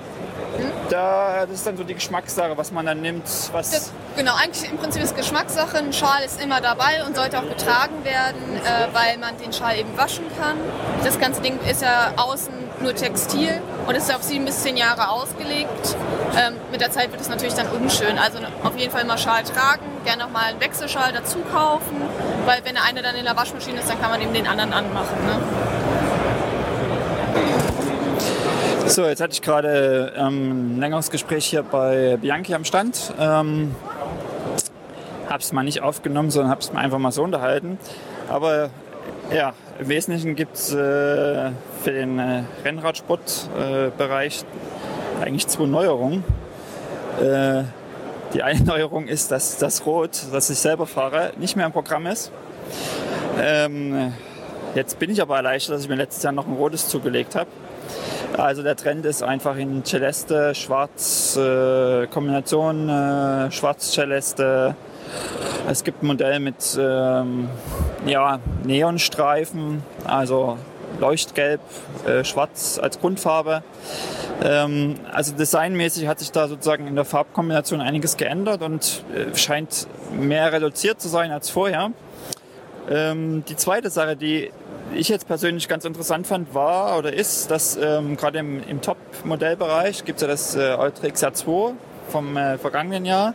Da, das ist dann so die Geschmackssache, was man dann nimmt. Was, Das, genau, eigentlich im Prinzip ist Geschmackssache. Ein Schal ist immer dabei und sollte auch getragen werden, äh, weil man den Schal eben waschen kann. Das ganze Ding ist ja außen nur Textil und ist ja auf sieben bis zehn Jahre ausgelegt. Ähm, mit der Zeit wird es natürlich dann unschön. Also auf jeden Fall immer Schal tragen, gerne noch mal einen Wechselschal dazu kaufen, weil wenn der eine dann in der Waschmaschine ist, dann kann man eben den anderen anmachen. Ne? So, jetzt hatte ich gerade ähm, ein längeres Gespräch hier bei Bianchi am Stand. Ähm, habe es mal nicht aufgenommen, sondern habe es mir einfach mal so unterhalten. Aber ja, im Wesentlichen gibt es äh, für den äh, Rennradsportbereich äh, eigentlich zwei Neuerungen. Die eine Neuerung ist, dass das Rot, das ich selber fahre, nicht mehr im Programm ist. Ähm, jetzt bin ich aber erleichtert, dass ich mir letztes Jahr noch ein rotes zugelegt habe. Also der Trend ist einfach in Celeste, Schwarz, äh, Kombination äh, Schwarz-Celeste. Es gibt ein Modell mit ähm, ja, Neonstreifen, also Leuchtgelb, äh, Schwarz als Grundfarbe. Ähm, also designmäßig hat sich da sozusagen in der Farbkombination einiges geändert und äh, scheint mehr reduziert zu sein als vorher. Ähm, die zweite Sache, die ich jetzt persönlich ganz interessant fand, war oder ist, dass ähm, gerade im, im Top-Modellbereich gibt es ja das äh, Ultra XR2 vom äh, vergangenen Jahr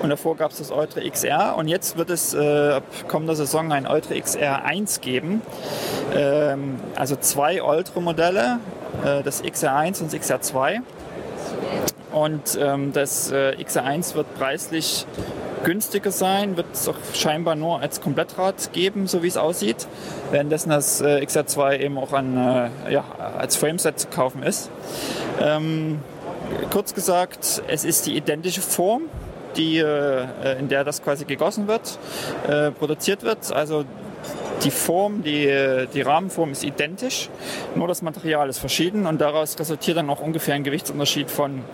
und davor gab es das Ultra XR und jetzt wird es äh, ab kommender Saison ein Ultra XR 1 geben. Ähm, also zwei Ultra-Modelle, äh, das XR1 und das XR2. Und ähm, das äh, XR1 wird preislich günstiger sein, wird es auch scheinbar nur als Komplettrad geben, so wie es aussieht. Währenddessen das äh, XR2 eben auch an, äh, ja, als Frameset zu kaufen ist. Ähm, kurz gesagt, es ist die identische Form, die, äh, in der das quasi gegossen wird, äh, produziert wird. Also die Form, die, die Rahmenform ist identisch, nur das Material ist verschieden und daraus resultiert dann auch ungefähr ein Gewichtsunterschied von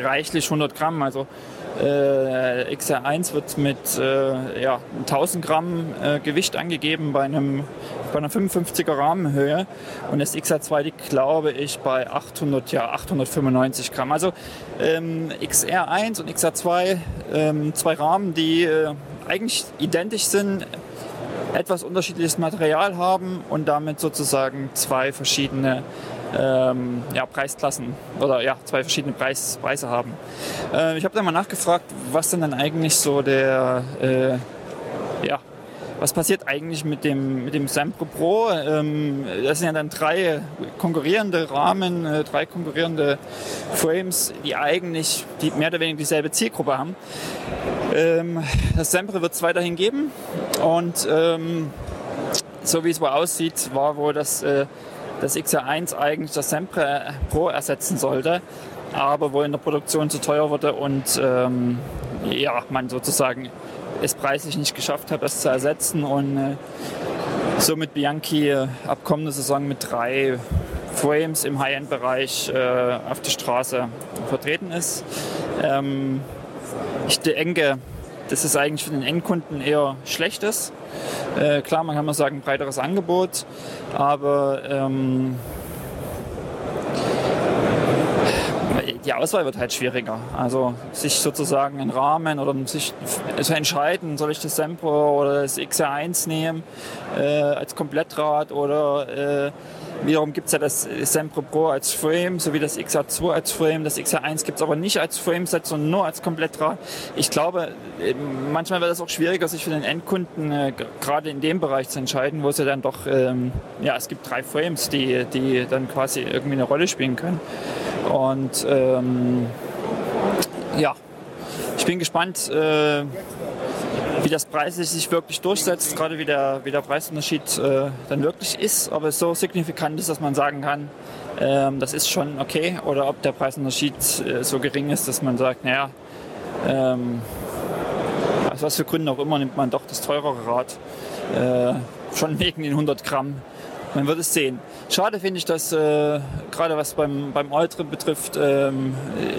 reichlich 100 Gramm. Also äh, XR1 wird mit äh, ja, 1000 Gramm äh, Gewicht angegeben bei, einem, bei einer 55er Rahmenhöhe und das XR2 liegt, glaube ich, bei 800, ja, 895 Gramm. Also ähm, XR1 und XR2, ähm, zwei Rahmen, die äh, eigentlich identisch sind, etwas unterschiedliches Material haben und damit sozusagen zwei verschiedene ähm, ja, Preisklassen oder ja, zwei verschiedene Preis, Preise haben. Äh, ich habe dann mal nachgefragt, was denn dann eigentlich so der, äh, ja, was passiert eigentlich mit dem, mit dem Sempro Pro? Ähm, das sind ja dann drei konkurrierende Rahmen, äh, drei konkurrierende Frames, die eigentlich die mehr oder weniger dieselbe Zielgruppe haben. Ähm, das Sempre wird es weiterhin geben und ähm, so wie es wohl aussieht, war wohl das äh, das XR1 eigentlich das Sempre Pro ersetzen sollte, aber wo in der Produktion zu teuer wurde und ähm, ja, man sozusagen es preislich nicht geschafft hat, das zu ersetzen und äh, somit Bianchi äh, ab kommender Saison mit drei Frames im High-End-Bereich äh, auf der Straße vertreten ist. Ähm, ich denke, dass es eigentlich für den Endkunden eher schlecht ist. Äh, klar, man kann mal sagen, breiteres Angebot, aber ähm, die Auswahl wird halt schwieriger. Also sich sozusagen einen Rahmen oder sich zu entscheiden, soll ich das Sempro oder das XR1 nehmen äh, als Komplettrad oder äh, Wiederum gibt es ja das Sempro Pro als Frame, sowie das XR2 als Frame. Das XR1 gibt es aber nicht als Frameset, sondern nur als Komplettrad. Ich glaube, äh, manchmal wird es auch schwieriger, sich für den Endkunden äh, gerade in dem Bereich zu entscheiden, wo es ja dann doch, ähm, ja, es gibt drei Frames, die, die dann quasi irgendwie eine Rolle spielen können. Und ähm, ja, ich bin gespannt, äh, wie das preislich sich wirklich durchsetzt, gerade wie der, wie der Preisunterschied äh, dann wirklich ist, ob es so signifikant ist, dass man sagen kann, ähm, das ist schon okay, oder ob der Preisunterschied äh, so gering ist, dass man sagt, naja, ähm, aus was für Gründen auch immer nimmt man doch das teurere Rad, äh, schon wegen den 100 Gramm. Man wird es sehen. Schade finde ich, dass äh, gerade was beim, beim Ultra betrifft, ähm,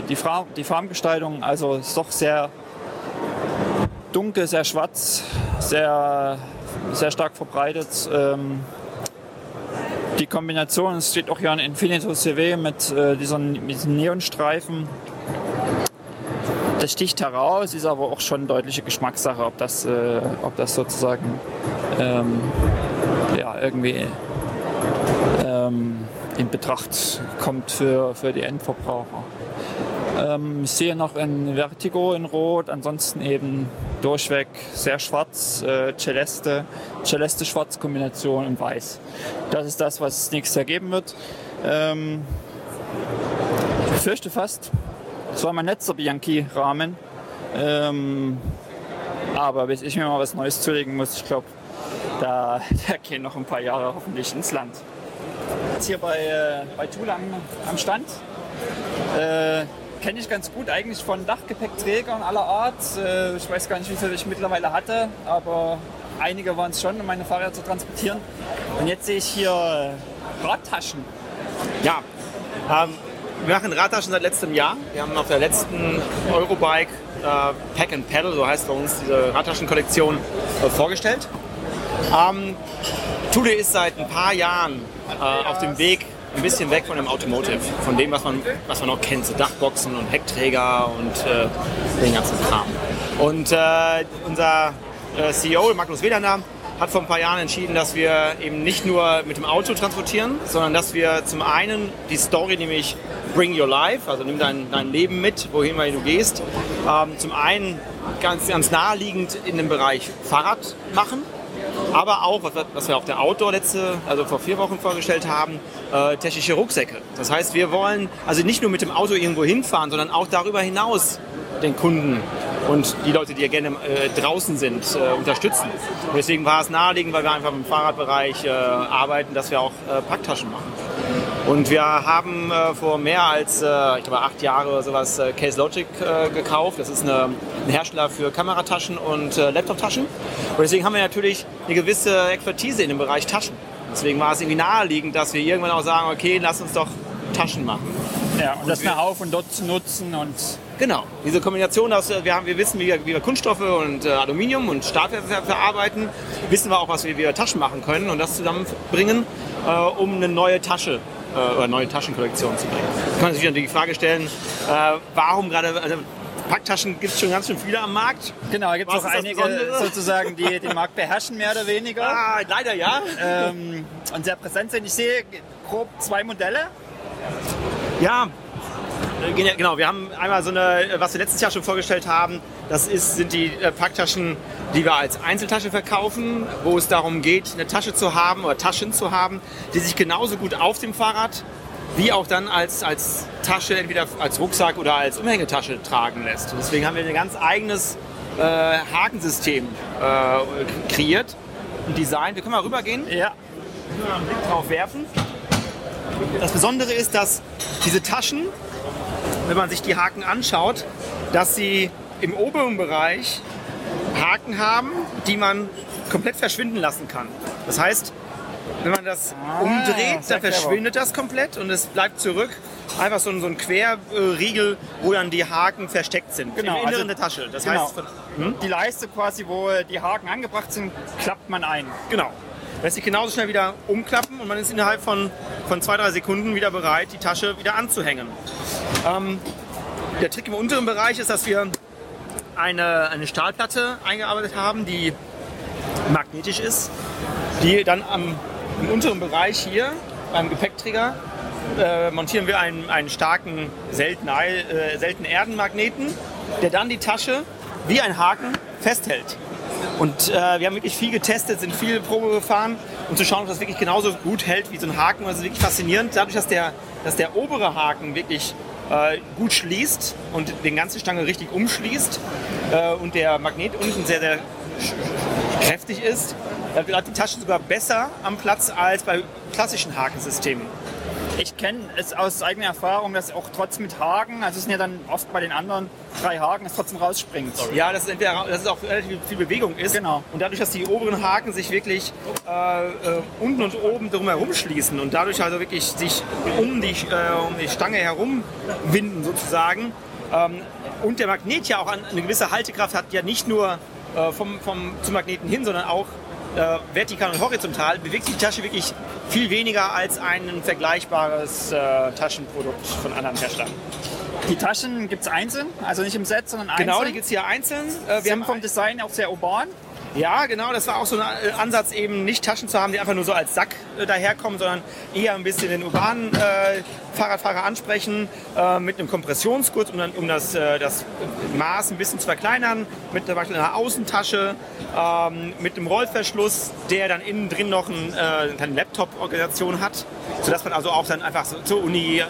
die, Farm, die Farmgestaltung also ist doch sehr dunkel, sehr schwarz, sehr, sehr stark verbreitet. Ähm, die Kombination, es steht auch hier ein Infinito CW mit, äh, diesen, diesen Neonstreifen. Das sticht heraus, ist aber auch schon deutliche Geschmackssache, ob das, äh, ob das sozusagen ähm, ja, irgendwie ähm, in Betracht kommt für, für die Endverbraucher. Ähm, ich sehe noch ein Vertigo in Rot, ansonsten eben durchweg sehr schwarz, äh, Celeste, Celeste-Schwarz-Kombination in Weiß. Das ist das, was es nächstes Jahr geben wird. Ähm, ich fürchte fast, es war mein letzter Bianchi-Rahmen. Ähm, aber bis ich mir mal was Neues zulegen muss, ich glaube, da, da gehen noch ein paar Jahre hoffentlich ins Land. Jetzt hier bei, äh, bei Thule am, am Stand. Äh, Kenne ich ganz gut eigentlich von Dachgepäckträgern aller Art. Äh, ich weiß gar nicht, wie viele ich mittlerweile hatte, aber einige waren es schon, um meine Fahrräder zu transportieren. Und jetzt sehe ich hier äh, Radtaschen. Ja, ähm, wir machen Radtaschen seit letztem Jahr. Wir haben auf der letzten Eurobike äh, Pack and Pedal, so heißt bei uns diese Radtaschenkollektion, äh, vorgestellt. Ähm, Thule ist seit ein paar Jahren äh, auf dem Weg ein bisschen weg von dem Automotive, von dem, was man, was man auch kennt, so Dachboxen und Heckträger und äh, den ganzen Kram. Und äh, unser äh, CEO, Magnus Wederner, hat vor ein paar Jahren entschieden, dass wir eben nicht nur mit dem Auto transportieren, sondern dass wir zum einen die Story, nämlich Bring Your Life, also nimm dein, dein Leben mit, wohin du gehst, ähm, zum einen ganz, ganz naheliegend in dem Bereich Fahrrad machen, aber auch, was wir auf der Outdoor letzte, also vor vier Wochen vorgestellt haben, äh, technische Rucksäcke. Das heißt, wir wollen also nicht nur mit dem Auto irgendwo hinfahren, sondern auch darüber hinaus den Kunden und die Leute, die ja gerne äh, draußen sind, äh, unterstützen. Und deswegen war es naheliegend, weil wir einfach im Fahrradbereich äh, arbeiten, dass wir auch äh, Packtaschen machen. Und wir haben äh, vor mehr als, äh, ich glaube, acht Jahre oder sowas Case Logic gekauft. Das ist eine, ein Hersteller für Kamerataschen und Laptoptaschen. Und deswegen haben wir natürlich eine gewisse Expertise in dem Bereich Taschen. Deswegen war es irgendwie naheliegend, dass wir irgendwann auch sagen, okay, lass uns doch Taschen machen. Ja, und, und das dort zu nutzen und Genau, diese Kombination aus, wir, haben, wir wissen, wie wir, wie wir Kunststoffe und äh, Aluminium und Stahl verarbeiten, wissen wir auch, was wir, wir Taschen machen können und das zusammenbringen, äh, um eine neue Tasche äh, oder neue Taschenkollektion zu bringen. Da kann man sich natürlich die Frage stellen, äh, warum gerade, also Packtaschen gibt es schon ganz schön viele am Markt. Genau, gibt es auch einige sozusagen, die den Markt beherrschen, mehr oder weniger. Ah, leider ja. Ähm, und sehr präsent sind. Ich sehe grob zwei Modelle. Ja, Genau, wir haben einmal so eine, was wir letztes Jahr schon vorgestellt haben, das ist, sind die äh, Packtaschen, die wir als Einzeltasche verkaufen, wo es darum geht, eine Tasche zu haben oder Taschen zu haben, die sich genauso gut auf dem Fahrrad wie auch dann als, als Tasche, entweder als Rucksack oder als Umhängetasche tragen lässt. Und deswegen haben wir ein ganz eigenes äh, Hakensystem äh, kreiert und designt. Wir können mal rübergehen. Ja. Mal einen Blick drauf werfen. Das Besondere ist, dass diese Taschen wenn man sich die Haken anschaut, dass sie im oberen Bereich Haken haben, die man komplett verschwinden lassen kann. Das heißt, wenn man das ah, umdreht, dann verschwindet das komplett und es bleibt zurück. Einfach so ein, so ein Querriegel, wo dann die Haken versteckt sind. Genau, Im Inneren also, der Tasche. Das genau. heißt, hm? die Leiste quasi, wo die Haken angebracht sind, klappt man ein. Genau. Lässt sich genauso schnell wieder umklappen und man ist innerhalb von, von zwei, drei Sekunden wieder bereit, die Tasche wieder anzuhängen. Ähm, der Trick im unteren Bereich ist, dass wir eine, eine Stahlplatte eingearbeitet haben, die magnetisch ist, die dann am, im unteren Bereich hier beim Gepäckträger äh, montieren wir einen, einen starken seltenen, äh, seltenen Erdenmagneten, der dann die Tasche wie ein Haken festhält. Und äh, wir haben wirklich viel getestet, sind viel Probe gefahren, um zu schauen, ob das wirklich genauso gut hält wie so ein Haken. Das ist wirklich faszinierend. Dadurch, dass der, dass der obere Haken wirklich äh, gut schließt und den ganzen Stange richtig umschließt äh, und der Magnet unten sehr, sehr kräftig ist, dann bleibt die Tasche sogar besser am Platz als bei klassischen Hakensystemen. Ich kenne es aus eigener Erfahrung, dass auch trotz mit Haken, also es sind ja dann oft bei den anderen drei Haken, es trotzdem rausspringt. Ja, dass es, entweder, dass es auch relativ viel Bewegung ist. Genau. Und dadurch, dass die oberen Haken sich wirklich äh, äh, unten und oben drumherum schließen und dadurch also wirklich sich um die, äh, um die Stange herum winden sozusagen. Ähm, und der Magnet ja auch eine gewisse Haltekraft hat, ja nicht nur äh, vom, vom, zum Magneten hin, sondern auch äh, vertikal und horizontal bewegt sich die Tasche wirklich viel weniger als ein vergleichbares äh, Taschenprodukt von anderen Herstellern. Die Taschen gibt es einzeln, also nicht im Set, sondern einzeln. Genau, die gibt es hier einzeln. Äh, wir haben vom Design auch sehr urban. Ja, genau, das war auch so ein äh, Ansatz, eben nicht Taschen zu haben, die einfach nur so als Sack äh, daherkommen, sondern eher ein bisschen den urbanen äh, Fahrradfahrer ansprechen, äh, mit einem Kompressionsgurt, um, dann, um das, äh, das Maß ein bisschen zu verkleinern, mit zum Beispiel einer Außentasche, ähm, mit einem Rollverschluss, der dann innen drin noch ein, äh, eine Laptop-Organisation hat, sodass man also auch dann einfach so, zur Uni, äh,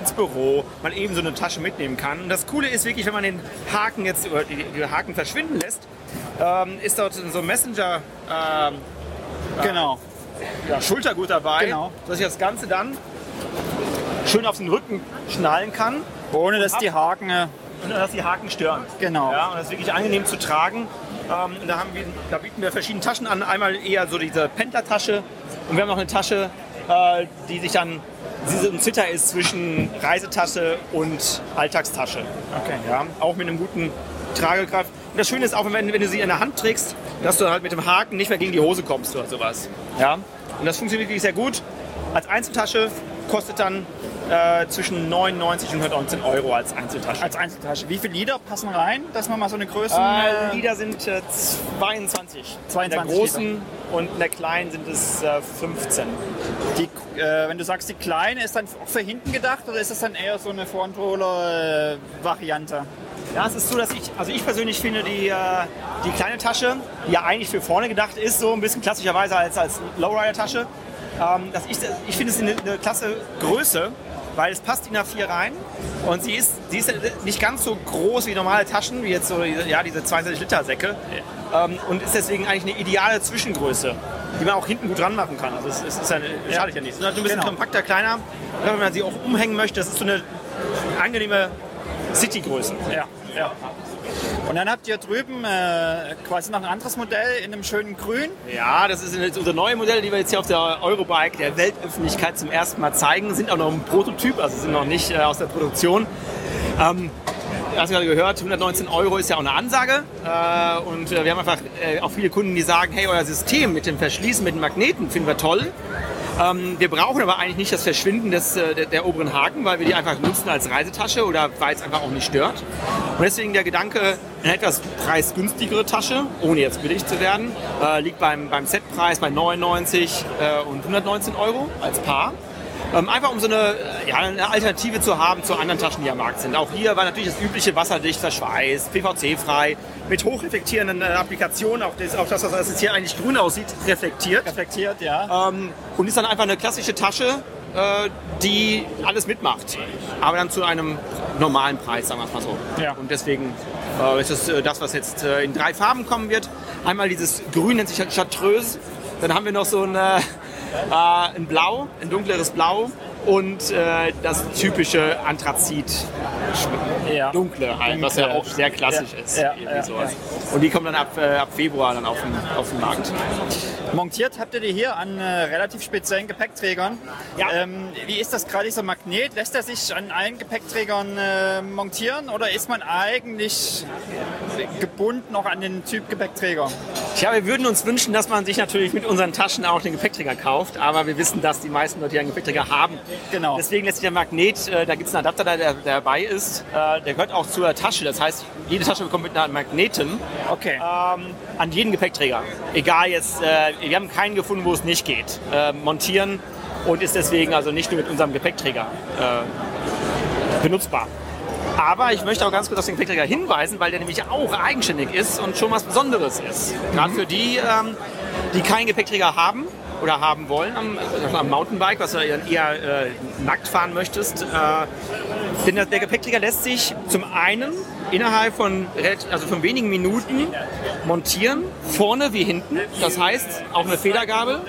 ins Büro, mal eben so eine Tasche mitnehmen kann. Und das Coole ist wirklich, wenn man den Haken jetzt, oder die Haken verschwinden lässt, ähm, ist dort so ein Messenger ähm, Genau. ja, Schultergurt dabei, Genau. dass ich das Ganze dann schön auf den Rücken schnallen kann, Ohne dass die Haken. Äh, ohne dass die Haken stören. Genau. Ja, und das ist wirklich angenehm zu tragen. Ähm, da, haben wir, da bieten wir verschiedene Taschen an. Einmal eher so diese Pendlertasche und wir haben noch eine Tasche, äh, die sich dann die so ein Zitter ist zwischen Reisetasche und Alltagstasche. Okay. Ja, auch mit einem guten Tragekraft. Und das Schöne ist auch, wenn, wenn du sie in der Hand trägst, dass du halt mit dem Haken nicht mehr gegen die Hose kommst oder sowas. Ja? Und das funktioniert wirklich sehr gut. Als Einzeltasche kostet dann äh, zwischen 99 und 119 Euro als Einzeltasche. als Einzeltasche. Wie viele Lieder passen rein, dass man mal so eine Größe. Äh, Lieder sind äh, 22. 22 in der großen und in der kleinen sind es äh, 15. die, äh, wenn du sagst, die kleine ist dann auch für hinten gedacht oder ist das dann eher so eine Frontroller-Variante? Ja, es ist so, dass ich, also ich persönlich finde die, äh, die kleine Tasche, die ja eigentlich für vorne gedacht ist, so ein bisschen klassischerweise als, als Lowrider-Tasche, ähm, dass ich, ich finde es eine, eine klasse Größe, weil es passt in der 4 rein und sie ist, sie ist nicht ganz so groß wie normale Taschen, wie jetzt so diese- ja, diese 22 Liter Säcke ähm, und ist deswegen eigentlich eine ideale Zwischengröße, die man auch hinten gut dran machen kann. Also es, es ist ja, es schadet ja nichts. Es ist halt ein bisschen Genau. kompakter, kleiner, wenn man sie auch umhängen möchte, das ist so eine angenehme City-Größe. Ja, ja. Und dann habt ihr drüben äh, quasi noch ein anderes Modell in einem schönen Grün. Ja, das ist jetzt unser neues Modell, die wir jetzt hier auf der Eurobike der Weltöffentlichkeit zum ersten Mal zeigen. Sind auch noch ein Prototyp, also sind noch nicht äh, aus der Produktion. Ähm, du hast gerade gehört, 119 Euro ist ja auch eine Ansage. Äh, und äh, wir haben einfach äh, auch viele Kunden, die sagen, hey, euer System mit dem Verschließen, mit den Magneten finden wir toll. Ähm, wir brauchen aber eigentlich nicht das Verschwinden des, äh, der, der oberen Haken, weil wir die einfach nutzen als Reisetasche oder weil es einfach auch nicht stört. Und deswegen der Gedanke, eine etwas preisgünstigere Tasche, ohne jetzt billig zu werden, äh, liegt beim, beim Setpreis bei 99 äh, und 119 Euro als Paar. Ähm, einfach um so eine, äh, ja, eine Alternative zu haben zu anderen Taschen, die am Markt sind. Auch hier war natürlich das übliche wasserdicht, verschweißt, PVC-frei, mit hochreflektierenden äh, Applikationen, auch das, auch das, was jetzt hier eigentlich grün aussieht, reflektiert. Reflektiert, ja. Ähm, und ist dann einfach eine klassische Tasche, äh, die alles mitmacht. Aber dann zu einem normalen Preis, sagen wir es mal so. Ja. Und deswegen äh, ist es äh, das, was jetzt äh, in drei Farben kommen wird. Einmal dieses Grün nennt sich Chartreuse. Dann haben wir noch so ein, äh, ein Blau, ein dunkleres Blau. Und äh, das typische Anthrazit ja. dunkle halt, was ja auch sehr klassisch Ja, ist. ja, sowas. Und die kommen dann ab, äh, ab Februar dann auf den, auf den Markt. Montiert habt ihr die hier an äh, relativ speziellen Gepäckträgern. Ja. Ähm, wie ist das gerade, dieser Magnet? Lässt er sich an allen Gepäckträgern äh, montieren oder ist man eigentlich gebunden noch an den Typ Gepäckträger? Tja, wir würden uns wünschen, dass man sich natürlich mit unseren Taschen auch den Gepäckträger kauft, aber wir wissen, dass die meisten Leute ja einen Gepäckträger haben. Genau. Deswegen lässt sich der Magnet, äh, da gibt es einen Adapter, der, der dabei ist, äh, der gehört auch zur Tasche. Das heißt, jede Tasche bekommt mit einem Magneten Okay. ähm, an jeden Gepäckträger. Egal jetzt, äh, wir haben keinen gefunden, wo es nicht geht. Äh, montieren und ist deswegen also nicht nur mit unserem Gepäckträger äh, benutzbar. Aber ich möchte auch ganz kurz auf den Gepäckträger hinweisen, weil der nämlich auch eigenständig ist und schon was Besonderes ist. Gerade für die, ähm, die keinen Gepäckträger haben oder haben wollen am, also am Mountainbike, was du eher, eher äh, nackt fahren möchtest. Äh, denn der, Gepäckträger lässt sich zum einen innerhalb von, also von wenigen Minuten montieren, vorne wie hinten. Das heißt, auch eine Federgabel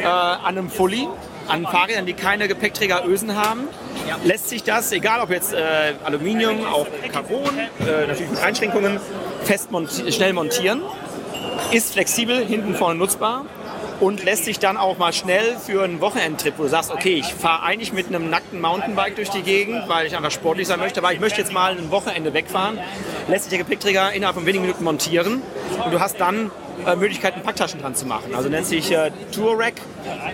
äh, an einem Fully, an Fahrrädern, die keine Gepäckträgerösen haben, lässt sich das, egal ob jetzt äh, Aluminium, auch Carbon, äh, natürlich mit Einschränkungen, fest monti schnell montieren, ist flexibel, hinten vorne nutzbar und lässt sich dann auch mal schnell für einen Wochenendtrip, wo du sagst, okay, ich fahre eigentlich mit einem nackten Mountainbike durch die Gegend, weil ich einfach sportlich sein möchte, aber ich möchte jetzt mal ein Wochenende wegfahren, lässt sich der Gepäckträger innerhalb von wenigen Minuten montieren und du hast dann äh, Möglichkeiten, Packtaschen dran zu machen. Also nennt sich äh, Tour Rack.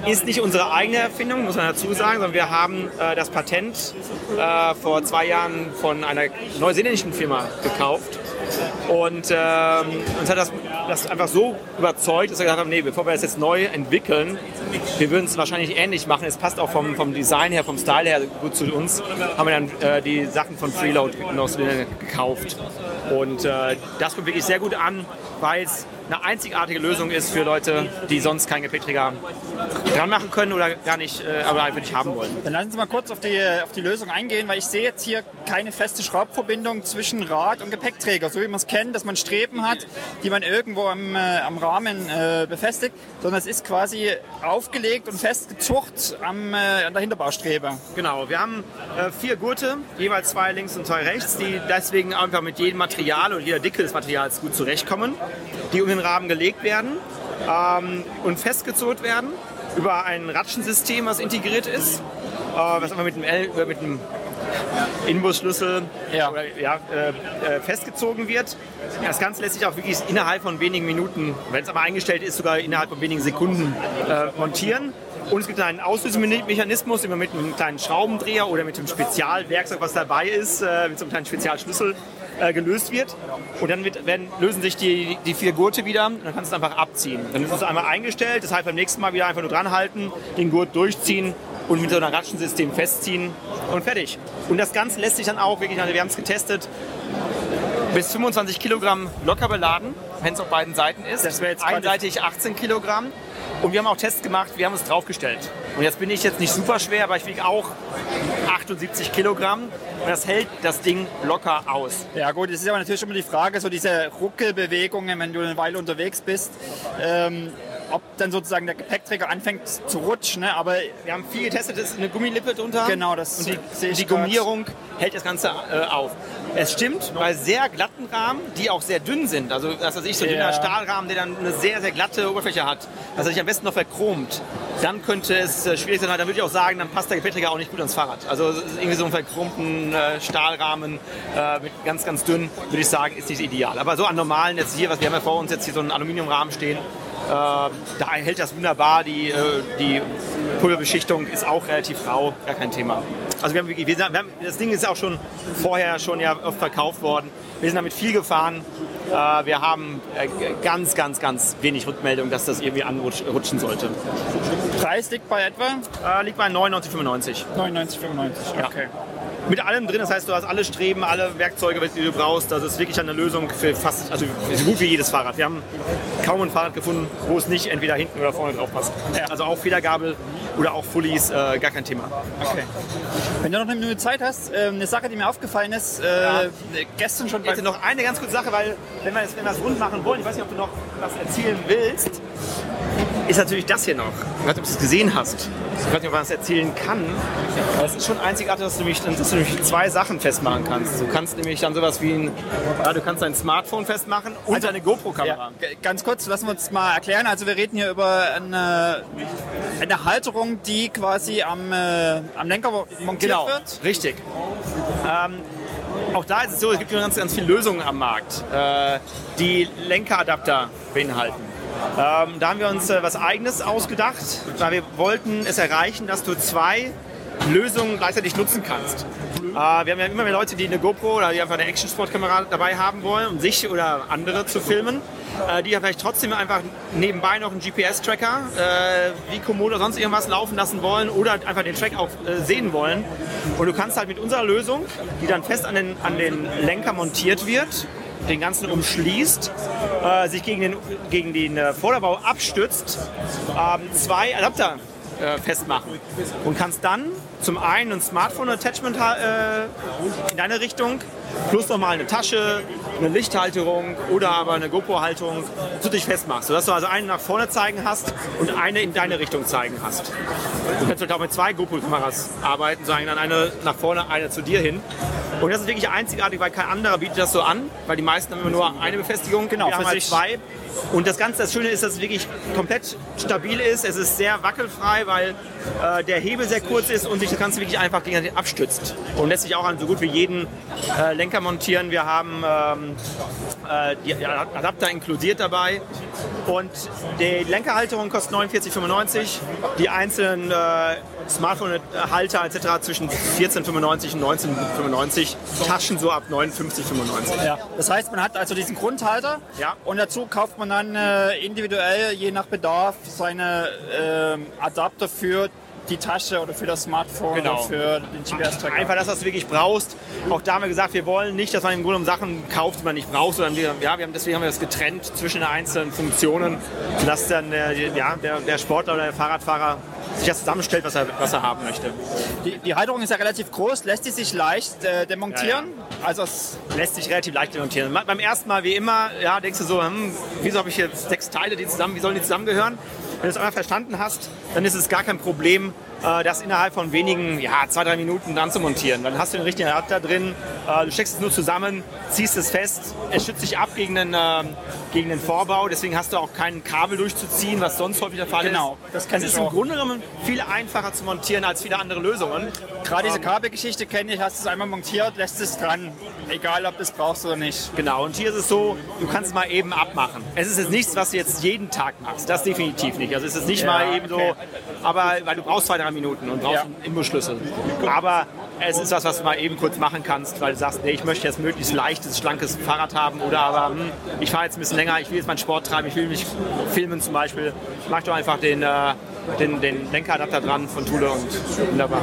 Ist nicht unsere eigene Erfindung, muss man dazu sagen, sondern wir haben äh, das Patent äh, vor zwei Jahren von einer neuseeländischen Firma gekauft Und ähm, uns hat das, das einfach so überzeugt, dass wir gesagt haben, nee, bevor wir das jetzt neu entwickeln, wir würden es wahrscheinlich ähnlich machen. Es passt auch vom, vom Design her, vom Style her gut zu uns. Haben wir dann äh, die Sachen von Freeload gekauft. Und äh, das kommt wirklich sehr gut an, weil es eine einzigartige Lösung ist für Leute, die sonst keinen Gepäckträger dran machen können oder gar nicht, äh, aber einfach nicht haben wollen. Dann lassen Sie mal kurz auf die, auf die Lösung eingehen, weil ich sehe jetzt hier keine feste Schraubverbindung zwischen Rad und Gepäckträger, so wie man es kennt, dass man Streben hat, die man irgendwo am, äh, am Rahmen äh, befestigt, sondern es ist quasi aufgelegt und festgezurrt am, äh, an der Hinterbaustrebe. Genau, wir haben äh, vier Gurte, jeweils zwei links und zwei rechts, die deswegen einfach mit jedem Material und jeder Dicke des Materials gut zurechtkommen, die um den Rahmen gelegt werden ähm, und festgezurrt werden über ein Ratschensystem, was integriert ist, äh, was einfach mit einem, L, äh, mit einem Inbusschlüssel Ja. oder, ja, äh, äh, festgezogen wird. Das Ganze lässt sich auch wirklich innerhalb von wenigen Minuten, wenn es aber eingestellt ist, sogar innerhalb von wenigen Sekunden äh, montieren. Und es gibt einen Auslösemechanismus, immer mit einem kleinen Schraubendreher oder mit einem Spezialwerkzeug, was dabei ist, mit so einem kleinen Spezialschlüssel äh, gelöst wird. Und dann wird, werden, lösen sich die, die vier Gurte wieder und dann kannst du es einfach abziehen. Dann ist es einmal eingestellt, das heißt beim nächsten Mal wieder einfach nur dran halten, den Gurt durchziehen und mit so einem Ratschensystem festziehen und fertig. Und das Ganze lässt sich dann auch wirklich, also wir haben es getestet, bis 25 Kilogramm locker beladen, wenn es auf beiden Seiten ist. Das wäre jetzt Einseitig 18 Kilogramm. Und wir haben auch Tests gemacht, wir haben es draufgestellt. Und jetzt bin ich jetzt nicht super schwer, aber ich wiege auch 78 Kilogramm. Das hält das Ding locker aus. Ja gut, es ist aber natürlich immer die Frage, so diese Ruckelbewegungen, wenn du eine Weile unterwegs bist, ähm, ob dann sozusagen der Gepäckträger anfängt zu rutschen, ne? aber Wir haben viel getestet, es ist eine Gummilippe drunter. Genau, das Und die, die. Gummierung hält das Ganze äh, auf. Es stimmt, bei sehr glatten Rahmen, die auch sehr dünn sind, also das weiß ich, so ein Ja. dünner Stahlrahmen, der dann eine sehr, sehr glatte Oberfläche hat, dass er sich am besten noch verchromt, dann könnte es äh, schwierig sein. Dann würde ich auch sagen, dann passt der Gepäckträger auch nicht gut ans Fahrrad. Also irgendwie so einen verchromten äh, Stahlrahmen äh, mit ganz, ganz dünn, würde ich sagen, ist nicht ideal. Aber so an normalen, jetzt hier, was wir haben ja vor uns jetzt hier so einen Aluminiumrahmen stehen, da hält das wunderbar. Die, äh, die Pulverbeschichtung ist auch relativ rau, gar kein Thema. Also wir haben, wir haben, das Ding ist auch schon vorher schon ja oft verkauft worden. Wir sind damit viel gefahren. Äh, wir haben äh, ganz, ganz, ganz wenig Rückmeldung, dass das irgendwie anrutschen sollte. Preis liegt bei etwa Äh, liegt bei 99,95. 99,95. Ja. Okay. Mit allem drin, das heißt, du hast alle Streben, alle Werkzeuge, die du brauchst. Das ist wirklich eine Lösung für fast, also so gut wie jedes Fahrrad. Wir haben kaum ein Fahrrad gefunden, wo es nicht entweder hinten oder vorne drauf passt. Also auch Federgabel oder auch Fullies, äh, gar kein Thema. okay. Wenn du noch eine Minute Zeit hast, ähm, eine Sache, die mir aufgefallen ist, äh, gestern schon bei Jetzt noch eine ganz kurze Sache, weil wenn wir, das, wenn wir das rund machen wollen, ich weiß nicht, ob du noch was erzählen willst, ist natürlich das hier noch. Ich weiß nicht, ob du es gesehen hast. Ich weiß nicht, ob man das erzählen kann. Aber es ist schon einzigartig, dass du, nämlich, dass du nämlich zwei Sachen festmachen kannst. Du kannst nämlich dann sowas wie ein, ja, du kannst dein Smartphone festmachen und deine GoPro-Kamera. Ja, ganz kurz, lassen wir uns mal erklären. Also wir reden hier über eine, eine Halterung, die quasi am, äh, am Lenker montiert Genau, wird. richtig. Ähm, auch da ist es so, es gibt ganz, ganz viele Lösungen am Markt, äh, die Lenkeradapter beinhalten. Ähm, da haben wir uns äh, was Eigenes ausgedacht, weil wir wollten es erreichen, dass du zwei Lösungen gleichzeitig nutzen kannst. Äh, wir haben ja immer mehr Leute, die eine GoPro oder die einfach eine Action-Sport-Kamera dabei haben wollen, um sich oder andere zu filmen, äh, die ja vielleicht trotzdem einfach nebenbei noch einen GPS-Tracker äh, wie Komodo sonst irgendwas laufen lassen wollen oder einfach den Track auch äh, sehen wollen. Und du kannst halt mit unserer Lösung, die dann fest an den, an den Lenker montiert wird, den ganzen umschließt, äh, sich gegen den, gegen den äh, Vorderbau abstützt, ähm, zwei Adapter äh, festmachen und kannst dann zum einen ein Smartphone-Attachment äh, in deine Richtung, plus nochmal eine Tasche, eine Lichthalterung oder aber eine GoPro-Haltung zu dich festmachst, sodass du also eine nach vorne zeigen hast und eine in deine Richtung zeigen hast. Du kannst halt auch mit zwei GoPro-Kameras arbeiten, sagen dann eine nach vorne, eine zu dir hin. Und das ist wirklich einzigartig, weil kein anderer bietet das so an, weil die meisten haben immer nur eine Befestigung. Genau, wir haben halt zwei. Und das Ganze, das Schöne ist, dass es wirklich komplett stabil ist. Es ist sehr wackelfrei, weil äh, der Hebel sehr kurz ist und sich das Ganze wirklich einfach gegenseitig abstützt. Und lässt sich auch an so gut wie jeden äh, Lenker montieren. Wir haben ähm, äh, die Adapter inkludiert dabei. Und die Lenkerhalterung kostet 49,95. Die einzelnen äh, Smartphone-Halter etc. zwischen 14,95 und 19,95. Taschen so ab 59,95. Ja. Das heißt, man hat also diesen Grundhalter Ja. und dazu kauft man dann äh, individuell, je nach Bedarf, seine ähm, Adapter für die Tasche oder für das Smartphone Genau. oder für den GPS-Tracker. Einfach das, was du wirklich brauchst. Auch da haben wir gesagt, wir wollen nicht, dass man im Grunde Sachen kauft, die man nicht braucht, sondern wir, ja, wir haben, deswegen haben wir das getrennt zwischen den einzelnen Funktionen, sodass dann äh, ja, der, der Sportler oder der Fahrradfahrer sich das zusammenstellt, was er, was er haben möchte. Die, die Halterung ist ja relativ groß, lässt die sich leicht äh, demontieren. Also es, Lässt sich relativ leicht demontieren. Beim ersten Mal, wie immer, ja, denkst du so, hm, wieso habe ich jetzt sechs Teile, die zusammen, wie sollen die zusammengehören? Wenn du es einmal verstanden hast, dann ist es gar kein Problem, das innerhalb von wenigen, ja, zwei, drei Minuten dann zu montieren. Dann hast du den richtigen Adapter drin, äh, du steckst es nur zusammen, ziehst es fest, es schützt sich ab gegen den, ähm, gegen den Vorbau, deswegen hast du auch kein Kabel durchzuziehen, was sonst häufig der Fall Genau, ist. das kenn es ist im auch. Grunde genommen viel einfacher zu montieren als viele andere Lösungen. gerade diese Kabelgeschichte kenne ich, hast du es einmal montiert, lässt es dran. Egal, ob du es brauchst oder nicht. Genau, und hier ist es so, du kannst es mal eben abmachen. Es ist jetzt nichts, was du jetzt jeden Tag machst. Das definitiv nicht. Also es ist nicht Ja, mal eben okay. so, aber weil du brauchst zwei, drei Minuten und brauchst Ja. einen Imbusschlüssel. Aber es ist was, was du mal eben kurz machen kannst, weil du sagst, nee, ich möchte jetzt möglichst leichtes, schlankes Fahrrad haben oder aber hm, ich fahre jetzt ein bisschen länger, ich will jetzt meinen Sport treiben, ich will mich filmen zum Beispiel. Mach doch einfach den, äh, den, den Lenkeradapter dran von Thule und wunderbar.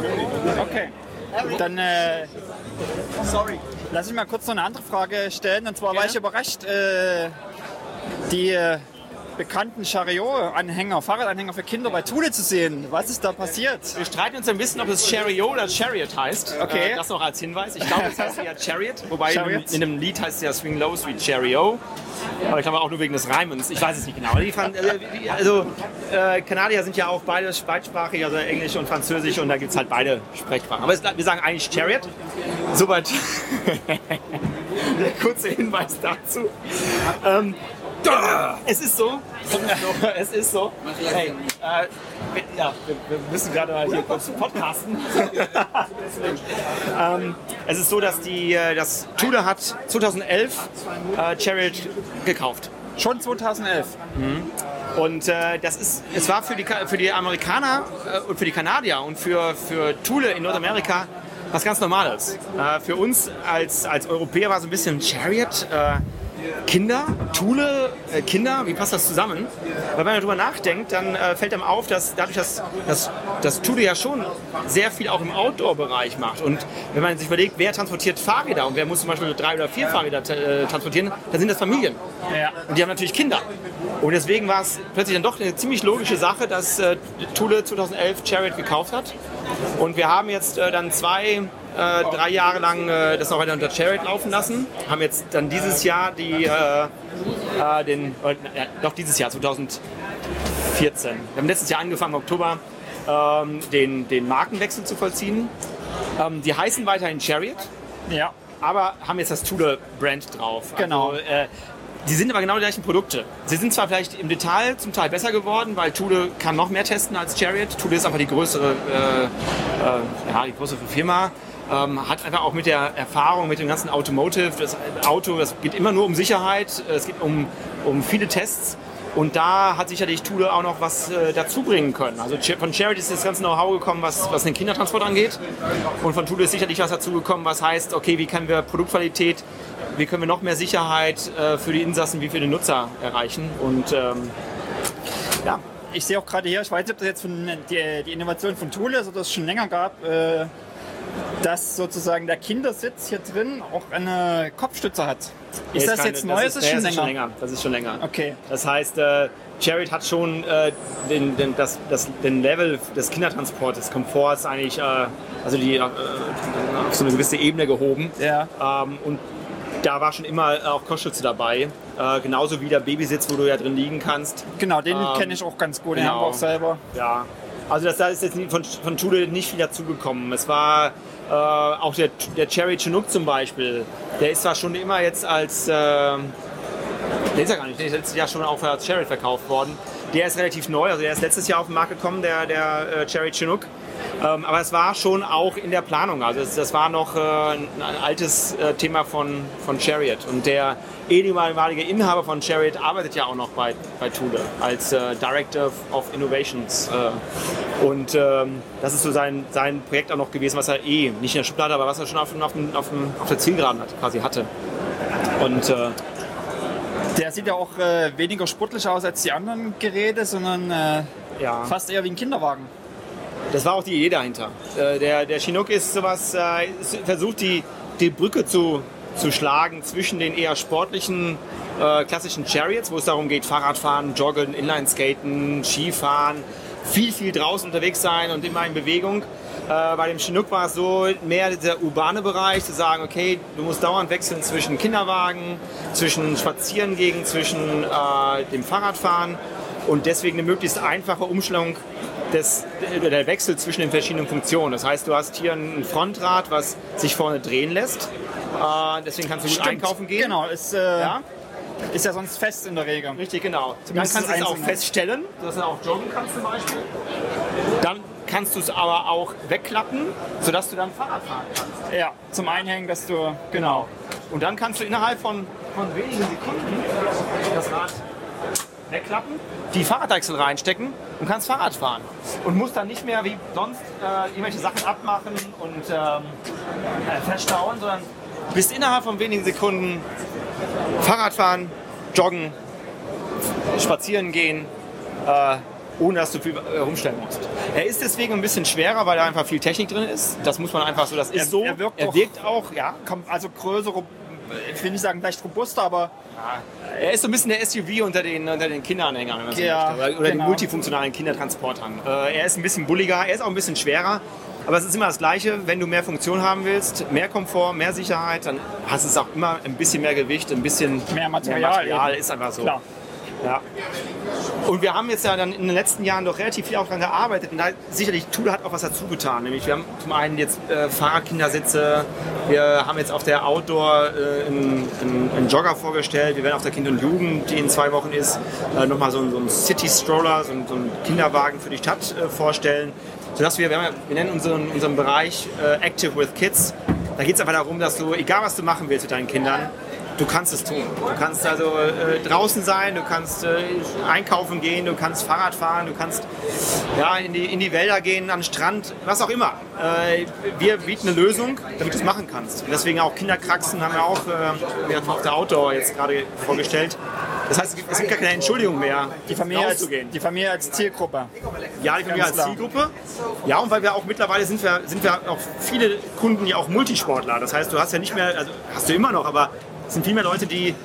Okay. Dann äh, lass ich mal kurz noch eine andere Frage stellen. Und zwar war Gerne. ich überrascht, äh, die äh, bekannten Chariot-Anhänger, Fahrradanhänger für Kinder bei Thule zu sehen. Was ist da passiert? Wir streiten uns ein bisschen, ob es Chariot oder Chariot heißt. Okay. Äh, das noch als Hinweis. Ich glaube, es heißt ja Chariot, wobei Chariot. In, in dem Lied heißt es ja Swing Low, Sweet Chariot. Aber ich glaube auch nur wegen des Reimens. Ich weiß es nicht genau. Äh, also, äh, Kanadier sind ja auch beide beidsprachig, also Englisch und Französisch, und da gibt es halt beide Sprechsprachen. Aber es, wir sagen eigentlich Chariot. Soweit der kurze Hinweis dazu. Ähm, es ist so. Es ist so. Hey, äh, wir- ja, wir, wir müssen gerade mal hier kurz podcasten. Ähm, es ist so, dass die, äh, das Tudor hat 2011 äh, Chariot gekauft. Schon 2011. Und äh, das ist, es war für die, für die Amerikaner äh, und für die Kanadier und für, für Thule in Nordamerika was ganz Normales. Äh, für uns als, als Europäer war so ein bisschen Chariot. Äh, Kinder, Thule, äh, Kinder, wie passt das zusammen? Weil wenn man darüber nachdenkt, dann äh, fällt einem auf, dass dadurch, dass, dass, dass Thule ja schon sehr viel auch im Outdoor-Bereich macht. Und wenn man sich überlegt, wer transportiert Fahrräder und wer muss zum Beispiel drei oder vier Fahrräder äh, transportieren, dann sind das Familien. Ja. Und die haben natürlich Kinder. Und deswegen war es plötzlich dann doch eine ziemlich logische Sache, dass äh, Thule 2011 Chariot gekauft hat. Und wir haben jetzt äh, dann zwei, äh, drei Jahre lang äh, das noch weiter unter Chariot laufen lassen. Haben jetzt dann dieses Jahr die, äh, äh, den, äh, ja, doch dieses Jahr, 2014. Wir haben letztes Jahr angefangen, im Oktober, ähm, den, den Markenwechsel zu vollziehen. Ähm, die heißen weiterhin Chariot Ja. aber haben jetzt das Thule-Brand drauf. Genau. Also, äh, die sind aber genau die gleichen Produkte. Sie sind zwar vielleicht im Detail zum Teil besser geworden, weil Thule kann noch mehr testen als Chariot. Thule ist einfach die größere, äh, äh, ja, die größere Firma. Ähm, hat einfach auch mit der Erfahrung, mit dem ganzen Automotive, das Auto, das geht immer nur um Sicherheit, es geht um, um viele Tests. Und da hat sicherlich Thule auch noch was äh, dazu bringen können. Also von Charity ist das ganze Know-how gekommen, was, was den Kindertransport angeht. Und von Thule ist sicherlich was dazu gekommen, was heißt, okay, wie können wir Produktqualität, wie können wir noch mehr Sicherheit äh, für die Insassen wie für den Nutzer erreichen. Und ähm, ja, Ich sehe auch gerade hier, ich weiß nicht, ob das jetzt von, die, die Innovation von Thule ist oder es schon länger gab, äh, dass sozusagen der Kindersitz hier drin auch eine Kopfstütze hat. Ist das keine- jetzt neu? Ist Das das schon nee, das ist länger? Das ist schon länger. Okay. Das heißt, äh, Chariot hat schon äh, den, den, das, das, den Level des Kindertransports, des Komforts eigentlich, äh, also die äh, auf so eine gewisse Ebene gehoben. Ja. Ähm, und da war schon immer auch Kopfschütze dabei. Äh, genauso wie der Babysitz, wo du ja drin liegen kannst. Genau, den Ähm, kenne ich auch ganz gut, den genau. haben wir auch selber. Ja, also das, da ist jetzt von, von Schule nicht viel dazugekommen. Es war äh, auch der, der Cherry Chinook zum Beispiel. Der ist zwar schon immer jetzt als, äh, der ist ja gar nicht, der ist letztes Jahr schon auch als Cherry verkauft worden. Der ist relativ neu, also der ist letztes Jahr auf den Markt gekommen, der, der äh, Cherry Chinook. Ähm, aber es war schon auch in der Planung. Also das, das war noch äh, ein, ein altes äh, Thema von, von Chariot. Und der ehemalige Inhaber von Chariot arbeitet ja auch noch bei, bei Thule als äh, Director of Innovations. Äh, und ähm, das ist so sein, sein Projekt auch noch gewesen, was er eh nicht in der Schublade, aber was er schon auf, auf, auf, auf der Zielgeraden hat, quasi hatte. Und äh, Der sieht ja auch äh, weniger sportlich aus als die anderen Geräte, sondern ja. fast eher wie ein Kinderwagen. Das war auch die Idee dahinter. Äh, der, der Chinook ist sowas, äh, versucht die, die Brücke zu, zu schlagen zwischen den eher sportlichen äh, klassischen Chariots, wo es darum geht, Fahrradfahren, Joggen, Inlineskaten, Skifahren, viel, viel draußen unterwegs sein und immer in Bewegung. Bei dem Chinook war es so mehr dieser urbane Bereich, zu sagen, okay, du musst dauernd wechseln zwischen Kinderwagen, zwischen Spazierengehen, zwischen äh, dem Fahrradfahren und deswegen eine möglichst einfache Umstellung des, der Wechsel zwischen den verschiedenen Funktionen. Das heißt, du hast hier ein Frontrad, was sich vorne drehen lässt. Äh, deswegen kannst du gut einkaufen gehen. Genau, ist, äh, Ja? ist ja sonst fest in der Regel. Richtig, genau. Dann Zumindest kannst du es auch feststellen, dass du auch joggen kannst zum Beispiel. Dann kannst du es aber auch wegklappen, sodass du dann Fahrrad fahren kannst. Ja, zum Einhängen, dass du, genau. Und dann kannst du innerhalb von, von wenigen Sekunden das Rad wegklappen, die Fahrradwechsel reinstecken und kannst Fahrrad fahren. Und musst dann nicht mehr wie sonst äh, irgendwelche Sachen abmachen und ähm, äh, verstauen, sondern bist innerhalb von wenigen Sekunden Fahrrad fahren, joggen, spazieren gehen, äh, ohne dass du viel äh, rumstellen musst. Er ist deswegen ein bisschen schwerer, weil da einfach viel Technik drin ist. Das muss man einfach so, das ist Er- so. er wirkt er auch- wirkt auch, ja, Kommt also größere, ich will nicht sagen leicht robuster, aber Er ist so ein bisschen der SUV unter den, unter den Kinderanhängern, wenn man so Ja, möchte. Oder, oder den genau. multifunktionalen Kindertransportern. Äh, er ist ein bisschen bulliger, er ist auch ein bisschen schwerer. Aber es ist immer das Gleiche, wenn du mehr Funktion haben willst, mehr Komfort, mehr Sicherheit, dann hast du es auch immer ein bisschen mehr Gewicht, ein bisschen Mehr Material Material eben. ist einfach so. klar. Ja. Und wir haben jetzt ja dann in den letzten Jahren doch relativ viel auch daran gearbeitet. Und da sicherlich Thule hat auch was dazu getan. Nämlich wir haben zum einen jetzt äh, Fahrradkindersitze, wir haben jetzt auf der Outdoor äh, einen, einen, einen Jogger vorgestellt, wir werden auf der Kind und Jugend, die in zwei Wochen ist, äh, nochmal so, einen- so einen City Stroller, so, einen- so einen Kinderwagen für die Stadt äh, vorstellen. Sodass wir, wir, haben wir nennen unseren, unseren Bereich äh, Active with Kids. Da geht es einfach darum, dass du, egal was du machen willst mit deinen Kindern, Du kannst es tun. Du kannst also äh, draußen sein, du kannst äh, einkaufen gehen, du kannst Fahrrad fahren, du kannst ja, in, die, in die Wälder gehen, an den Strand, was auch immer. Äh, wir bieten eine Lösung, damit du es machen kannst. Und deswegen auch Kinderkraxen haben wir auch äh, wir haben auf der Outdoor jetzt gerade vorgestellt. Das heißt, es gibt, es gibt gar keine Entschuldigung mehr, Die Familie, als, die Familie als Zielgruppe. Ja, die Familie Ganz als klar. Zielgruppe. Ja, und weil wir auch mittlerweile sind wir, sind wir auch viele Kunden ja auch Multisportler. Das heißt, du hast ja nicht mehr, also hast du immer noch, aber es sind viel mehr Leute, die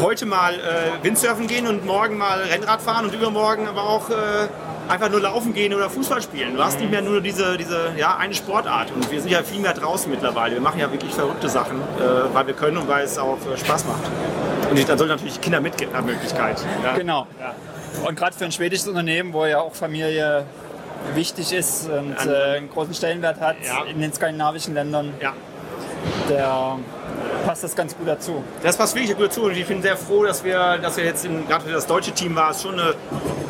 heute mal äh, Windsurfen gehen und morgen mal Rennrad fahren und übermorgen aber auch äh, einfach nur laufen gehen oder Fußball spielen. Du hast nicht mehr nur diese, diese ja, eine Sportart. Und wir sind ja viel mehr draußen mittlerweile. Wir machen ja wirklich verrückte Sachen, äh, weil wir können und weil es auch äh, Spaß macht. Und dann sollen natürlich Kinder mitgehen nach Möglichkeit. Ja. Genau. Und gerade für ein schwedisches Unternehmen, wo ja auch Familie wichtig ist und äh, einen großen Stellenwert hat Ja. in den skandinavischen Ländern, Ja. der passt das ganz gut dazu. Das passt wirklich gut zu und ich bin sehr froh, dass wir, dass wir jetzt, in, gerade für das deutsche Team war es schon eine,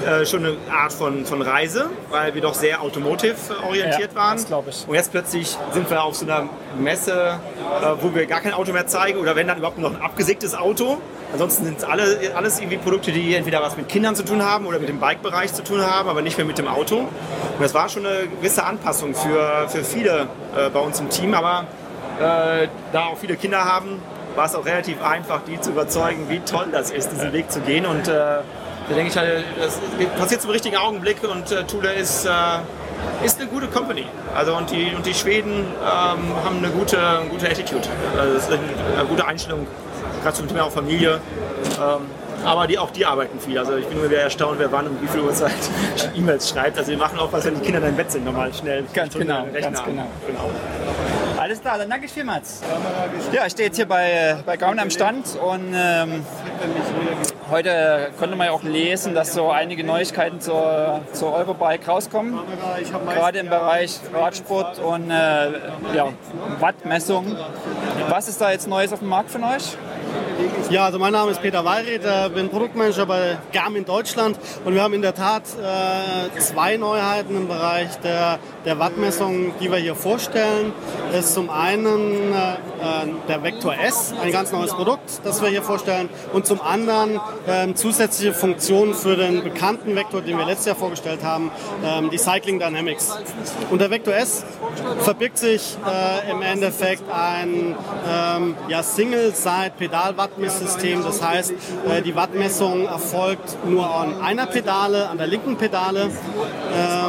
äh, schon eine Art von, von Reise, weil wir doch sehr automotive orientiert Ja, waren. das glaub ich. Und jetzt plötzlich sind wir auf so einer Messe, äh, wo wir gar kein Auto mehr zeigen oder wenn dann überhaupt noch ein abgesägtes Auto. Ansonsten sind es alle, alles irgendwie Produkte, die entweder was mit Kindern zu tun haben oder mit dem Bike-Bereich zu tun haben, aber nicht mehr mit dem Auto. Und das war schon eine gewisse Anpassung für, für viele äh, bei uns im Team, aber äh, da auch viele Kinder haben, war es auch relativ einfach, die zu überzeugen, wie toll das ist, diesen Weg zu gehen. Und äh, da denke ich halt, das passiert zum richtigen Augenblick und äh, Thule ist, äh, ist eine gute Company. Also und die, und die Schweden ähm, haben eine gute, eine gute Attitude, also das ist eine, gute Einstellung, gerade zum Thema auch Familie. Ähm, aber die, auch die arbeiten viel. Also ich bin immer wieder erstaunt, wer wann und wie viel Uhrzeit E-Mails schreibt. Also wir machen auch was, wenn die Kinder dann im Bett sind, nochmal schnell. Ganz genau, ganz genau. genau. Alles klar, dann danke ich vielmals. Ja, ich stehe jetzt hier bei, äh, bei Gaun am Stand und ähm, heute konnte man ja auch lesen, dass so einige Neuigkeiten zur, zur Eurobike rauskommen. Gerade im Bereich Radsport und äh, ja, Wattmessung. Was ist da jetzt Neues auf dem Markt von euch? Ja, also mein Name ist Peter Weireth, äh, bin Produktmanager bei Garmin Deutschland und wir haben in der Tat äh, zwei Neuheiten im Bereich der, der Wattmessung, die wir hier vorstellen. Das ist zum einen äh, der Vector S, ein ganz neues Produkt, das wir hier vorstellen und zum anderen ähm, zusätzliche Funktionen für den bekannten Vektor, den wir letztes Jahr vorgestellt haben, ähm, die Cycling Dynamics. Unter Vector S verbirgt sich äh, im Endeffekt ein ähm, ja, Single-Side-Pedal-Wattmesssystem. Das heißt, äh, die Wattmessung erfolgt nur an einer Pedale, an der linken Pedale,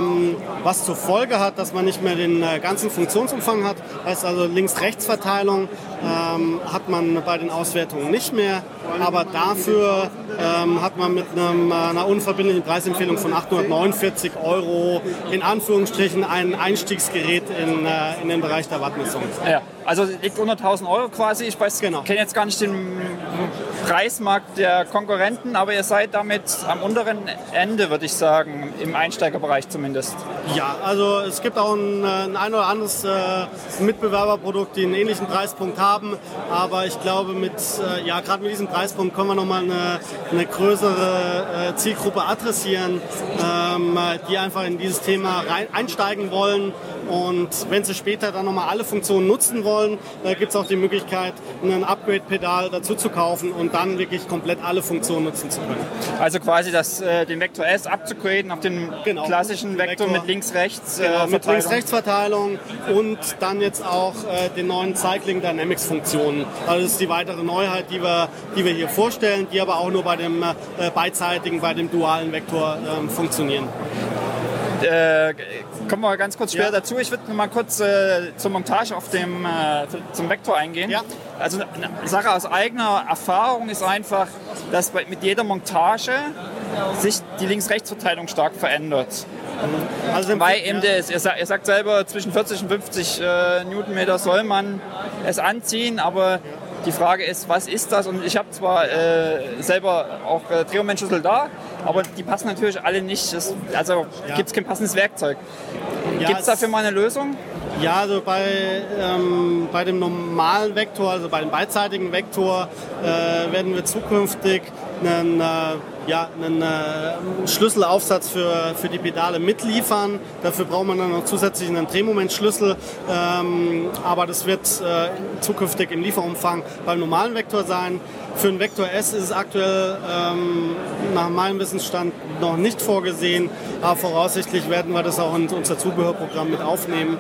ähm, was zur Folge hat, dass man nicht mehr den äh, ganzen Funktionsumfang hat. Heißt also Links-Rechts-Verteilung ähm, hat man bei den Auswertungen nicht mehr, aber dafür ähm, hat man mit einem, äh, einer unverbindlichen Preisempfehlung von 849 Euro in Anführungsstrichen ein Einstiegsgerät in, äh, in den Bereich der Wattmessung. Ja, also liegt unter 1000 Euro quasi. Ich weiß, Genau. kenne jetzt gar nicht den Preismarkt der Konkurrenten, aber ihr seid damit am unteren Ende, würde ich sagen, im Einsteigerbereich zumindest. Ja, also es gibt auch ein, äh, ein, ein oder anderes äh, Mitbewerberprodukt, die einen ähnlichen Preispunkt haben, aber ich glaube, mit, äh, ja, gerade mit diesem Preispunkt können wir nochmal eine, eine größere äh, Zielgruppe adressieren, ähm, die einfach in dieses Thema rein, einsteigen wollen und wenn sie später dann nochmal alle Funktionen nutzen wollen, äh, gibt es auch die Möglichkeit, ein Upgrade-Pedal dazu zu kaufen und dann wirklich komplett alle Funktionen nutzen zu können. Also quasi das, äh, den Vector S abzugraden auf den Genau. klassischen Vektor, Vektor. mit links-rechts. Genau, äh, mit Verteilung. Links-Rechts-Verteilung und dann jetzt auch äh, den neuen Cycling Dynamics Funktionen. Also das ist die weitere Neuheit, die wir, die wir hier vorstellen, die aber auch nur bei dem äh, beidseitigen, bei dem dualen Vektor ähm, funktionieren. Kommen wir ganz kurz später Ja. dazu. Ich würde noch mal kurz äh, zur Montage auf dem, äh, zum Vektor eingehen. Ja. Also eine Sache aus eigener Erfahrung ist einfach, dass bei, mit jeder Montage sich die Links-Rechts-Verteilung stark verändert. Also Weil eben ja. das, ihr, sagt, ihr sagt selber, zwischen 40 und 50 äh, Newtonmeter soll man es anziehen, aber die Frage ist, was ist das? Und ich habe zwar äh, selber auch äh, Drehmomentschlüssel da, aber die passen natürlich alle nicht. Das, also Ja. gibt es kein passendes Werkzeug. Ja, Gibt es dafür mal eine Lösung? Ja, also bei, ähm, bei dem normalen Vektor, also bei dem beidseitigen Vektor, äh, werden wir zukünftig einen, äh, ja, einen äh, Schlüsselaufsatz für, für die Pedale mitliefern. Dafür braucht man dann noch zusätzlich einen Drehmomentschlüssel. Ähm, aber das wird äh, zukünftig im Lieferumfang beim normalen Vektor sein. Für den Vektor S ist es aktuell ähm, nach meinem Wissensstand noch nicht vorgesehen, aber voraussichtlich werden wir das auch in unser Zubehörprogramm mit aufnehmen.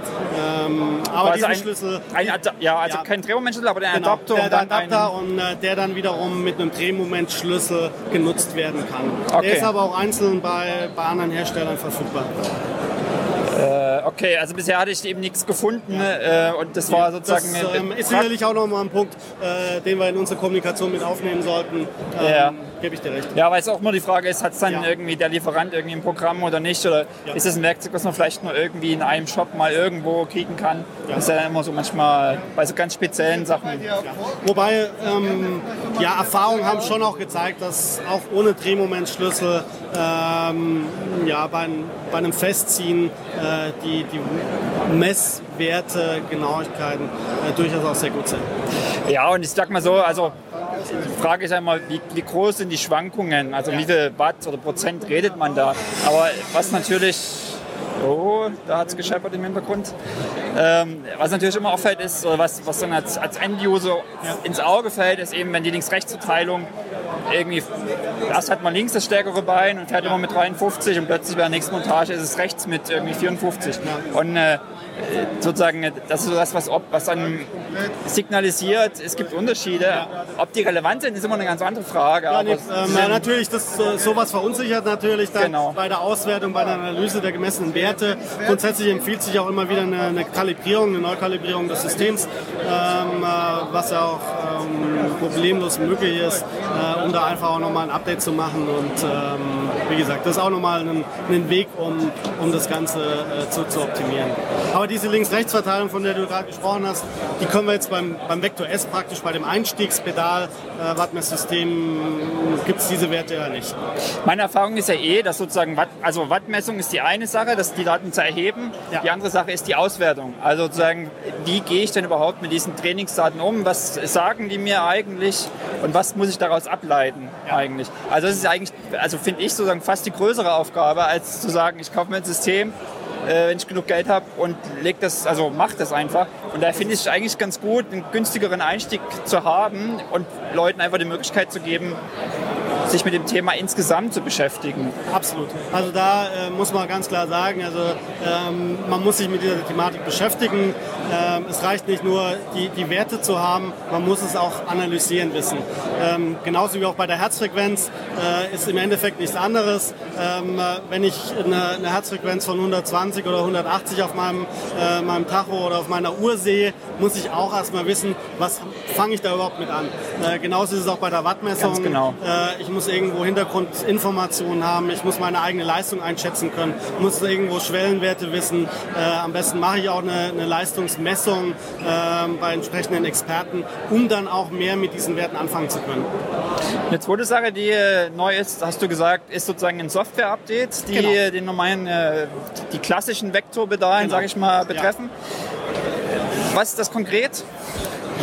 Ähm, aber Also diesen ein, Schlüssel, ein ja, also Ja. kein Drehmomentschlüssel, aber der genau, Adapter der, und der dann Adapter ein, und äh, der dann wiederum mit einem Drehmomentschlüssel genutzt werden kann. Okay. Der ist aber auch einzeln bei, bei anderen Herstellern verfügbar. Okay, also bisher hatte ich eben nichts gefunden äh, und das war sozusagen Das ähm, ist sicherlich auch nochmal ein Punkt, äh, den wir in unsere Kommunikation mit aufnehmen sollten. Ähm, Ja. Gebe ich dir recht. Ja, weil es auch nur die Frage ist, hat es dann Ja. irgendwie der Lieferant irgendwie ein Programm oder nicht? Oder Ja. ist es ein Werkzeug, was man vielleicht nur irgendwie in einem Shop mal irgendwo kriegen kann? Das ist ja immer so manchmal bei so ganz speziellen Sachen. Wobei, ähm, ja, Erfahrungen haben schon auch gezeigt, dass auch ohne Drehmomentschlüssel ähm, ja, bei, bei einem Festziehen äh, die, die Messwerte, Genauigkeiten äh, durchaus auch sehr gut sind. Ja, und ich sag mal so, also die Frage ist ja immer, wie, wie groß sind die Schwankungen? Also wie viel Watt oder Prozent redet man da? Aber was natürlich, oh, da hat es gescheppert im Hintergrund. Ähm, was natürlich immer auffällt ist, oder was, was dann als, als End-User ins Auge fällt, ist eben, wenn die Links-Rechts-Verteilung irgendwie, erst hat man links das stärkere Bein und fährt immer mit 53 und plötzlich bei der nächsten Montage ist es rechts mit irgendwie 54. Und äh, sozusagen, das ist so das, was, was dann signalisiert, es gibt Unterschiede. Ob die relevant sind, ist immer eine ganz andere Frage. Ja, aber nee, sind- ja, natürlich, das, äh, sowas verunsichert natürlich dann Genau. bei der Auswertung, bei der Analyse der gemessenen Werte. Grundsätzlich empfiehlt sich auch immer wieder eine, eine Kalibrierung, eine Neukalibrierung des Systems, ähm, äh, was ja auch ähm, problemlos möglich ist, äh, um da einfach auch nochmal ein Update zu machen. Und ähm, wie gesagt, das ist auch nochmal ein, ein Weg, um, um das Ganze äh, zu, zu optimieren. Aber Aber diese Links-Rechts-Verteilung, von der du gerade gesprochen hast, die können wir jetzt beim, beim Vector S praktisch bei dem Einstiegspedal äh, Wattmesssystem gibt es diese Werte ja nicht. Meine Erfahrung ist ja eh, dass sozusagen Watt, also Wattmessung ist die eine Sache, das die Daten zu erheben. Ja. Die andere Sache ist die Auswertung. Also sozusagen, wie gehe ich denn überhaupt mit diesen Trainingsdaten um? Was sagen die mir eigentlich und was muss ich daraus ableiten eigentlich? Also das ist eigentlich, also finde ich sozusagen fast die größere Aufgabe, als zu sagen, ich kaufe mir ein System, äh, wenn ich genug Geld habe und leg das, also mach das einfach. Und da finde ich es eigentlich ganz gut, einen günstigeren Einstieg zu haben und Leuten einfach die Möglichkeit zu geben, sich mit dem Thema insgesamt zu beschäftigen. Absolut. Also da äh, muss man ganz klar sagen, also ähm, man muss sich mit dieser Thematik beschäftigen. Ähm, es reicht nicht nur, die, die Werte zu haben, man muss es auch analysieren wissen. Ähm, genauso wie auch bei der Herzfrequenz äh, ist im Endeffekt nichts anderes. Ähm, äh, wenn ich eine, eine Herzfrequenz von 120 oder 180 auf meinem, äh, meinem Tacho oder auf meiner Uhr sehe, muss ich auch erstmal wissen, was fange ich da überhaupt mit an. Äh, genauso ist es auch bei der Wattmessung. Ganz genau. Ich muss irgendwo Hintergrundinformationen haben, ich muss meine eigene Leistung einschätzen können, muss irgendwo Schwellenwerte wissen. Äh, am besten mache ich auch eine, eine Leistungsmessung äh, bei entsprechenden Experten, um dann auch mehr mit diesen Werten anfangen zu können. Eine zweite Sache, die äh, neu ist, hast du gesagt, ist sozusagen ein Software-Update, die Genau. den normalen, äh, die klassischen Vektorpedalen, Genau. sage ich mal, betreffen. Was ist das konkret?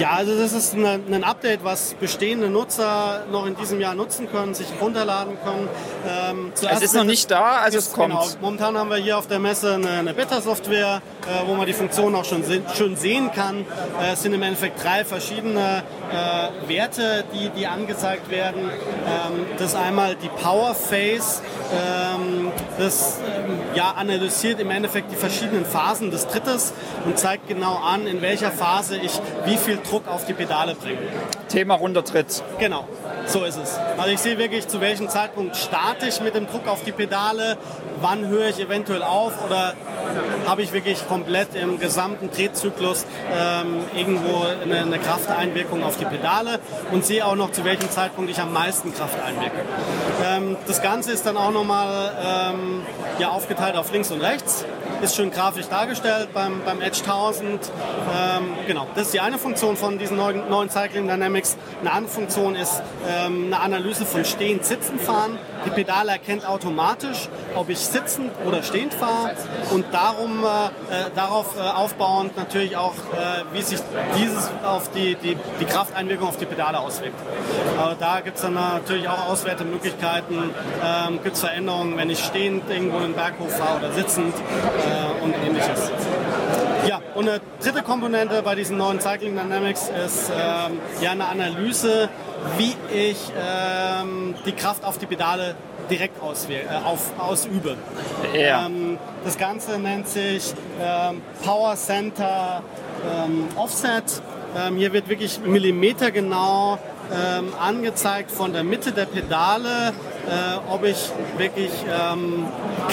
Ja, also das ist ein Update, was bestehende Nutzer noch in diesem Jahr nutzen können, sich runterladen können. Ähm, Es ist noch nicht da, also es Ist- kommt. Genau. Momentan haben wir hier auf der Messe eine, eine Beta-Software, äh, wo man die Funktion auch schon se schön sehen kann. Äh, es sind im Endeffekt drei verschiedene äh, Werte, die, die angezeigt werden. Ähm, das ist einmal die Power Phase. Ähm, das ähm, ja, analysiert im Endeffekt die verschiedenen Phasen des Trittes und zeigt genau an, in welcher Phase ich wie viel Druck auf die Pedale bringe. Thema Runtertritt. Genau, so ist es. Also ich sehe wirklich, zu welchem Zeitpunkt starte ich mit dem Druck auf die Pedale, wann höre ich eventuell auf oder habe ich wirklich komplett im gesamten Drehzyklus ähm, irgendwo eine, eine Krafteinwirkung auf die Pedale und sehe auch noch, zu welchem Zeitpunkt ich am meisten Kraft einwirke. Ähm, das Ganze ist dann auch nochmal ähm, ja, aufgeteilt auf links und rechts. Ist schön grafisch dargestellt beim, beim Edge 1000. Ähm, genau, das ist die eine Funktion von diesen neuen, neuen Cycling Dynamics. Eine andere Funktion ist ähm, eine Analyse von stehend, sitzen, fahren. Die Pedale erkennt automatisch, ob ich sitzend oder stehend fahre und darum, äh, äh, darauf äh, aufbauend natürlich auch, äh, wie sich dieses auf die, die, die Krafteinwirkung auf die Pedale auswirkt. Aber da gibt es dann natürlich auch Auswertemöglichkeiten, ähm, gibt es Veränderungen, wenn ich stehend irgendwo in den Berghof fahre oder sitzend äh, und ähnliches. Ja, und eine dritte Komponente bei diesen neuen Cycling Dynamics ist ähm, ja eine Analyse, wie ich ähm, die Kraft auf die Pedale direkt auswähl- äh, auf, ausübe. Ja. Ähm, das Ganze nennt sich ähm, Power Center ähm, Offset. Ähm, hier wird wirklich millimetergenau ähm, angezeigt von der Mitte der Pedale, äh, ob ich wirklich ähm,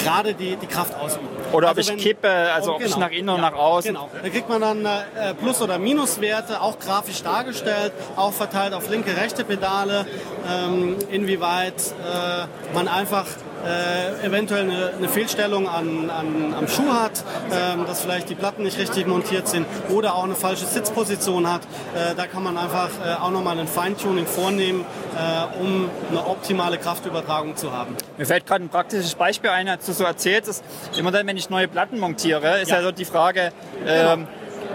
gerade die, die Kraft ausübe. Oder ob ich kippe, also ob ich nach innen und nach außen. Genau. Da kriegt man dann äh, Plus- oder Minuswerte, auch grafisch dargestellt, auch verteilt auf linke, rechte Pedale, ähm, inwieweit äh, man einfach äh, eventuell eine, eine Fehlstellung an, an, am Schuh hat, ähm, dass vielleicht die Platten nicht richtig montiert sind oder auch eine falsche Sitzposition hat. Äh, da kann man einfach äh, auch nochmal ein Feintuning vornehmen, äh, um eine optimale Kraftübertragung zu haben. Mir fällt gerade ein praktisches Beispiel ein, als du so erzählst, ist immer dann, wenn ich neue Platten montiere, ist ja, Ja. so die Frage, ähm,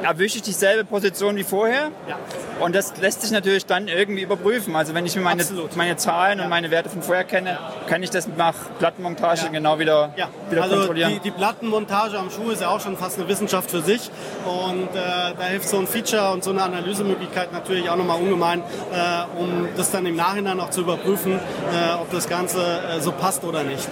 erwische ich dieselbe Position wie vorher? Ja. Und das lässt sich natürlich dann irgendwie überprüfen. Also wenn ich mir meine, Absolut. meine Zahlen und meine Werte von vorher kenne, kann ich das nach Plattenmontage Ja. genau wieder, Ja, wieder also kontrollieren. die, die Plattenmontage am Schuh ist ja auch schon fast eine Wissenschaft für sich und äh, da hilft so ein Feature und so eine Analysemöglichkeit natürlich auch nochmal ungemein, äh, um das dann im Nachhinein auch zu überprüfen, äh, ob das Ganze äh, so passt oder nicht.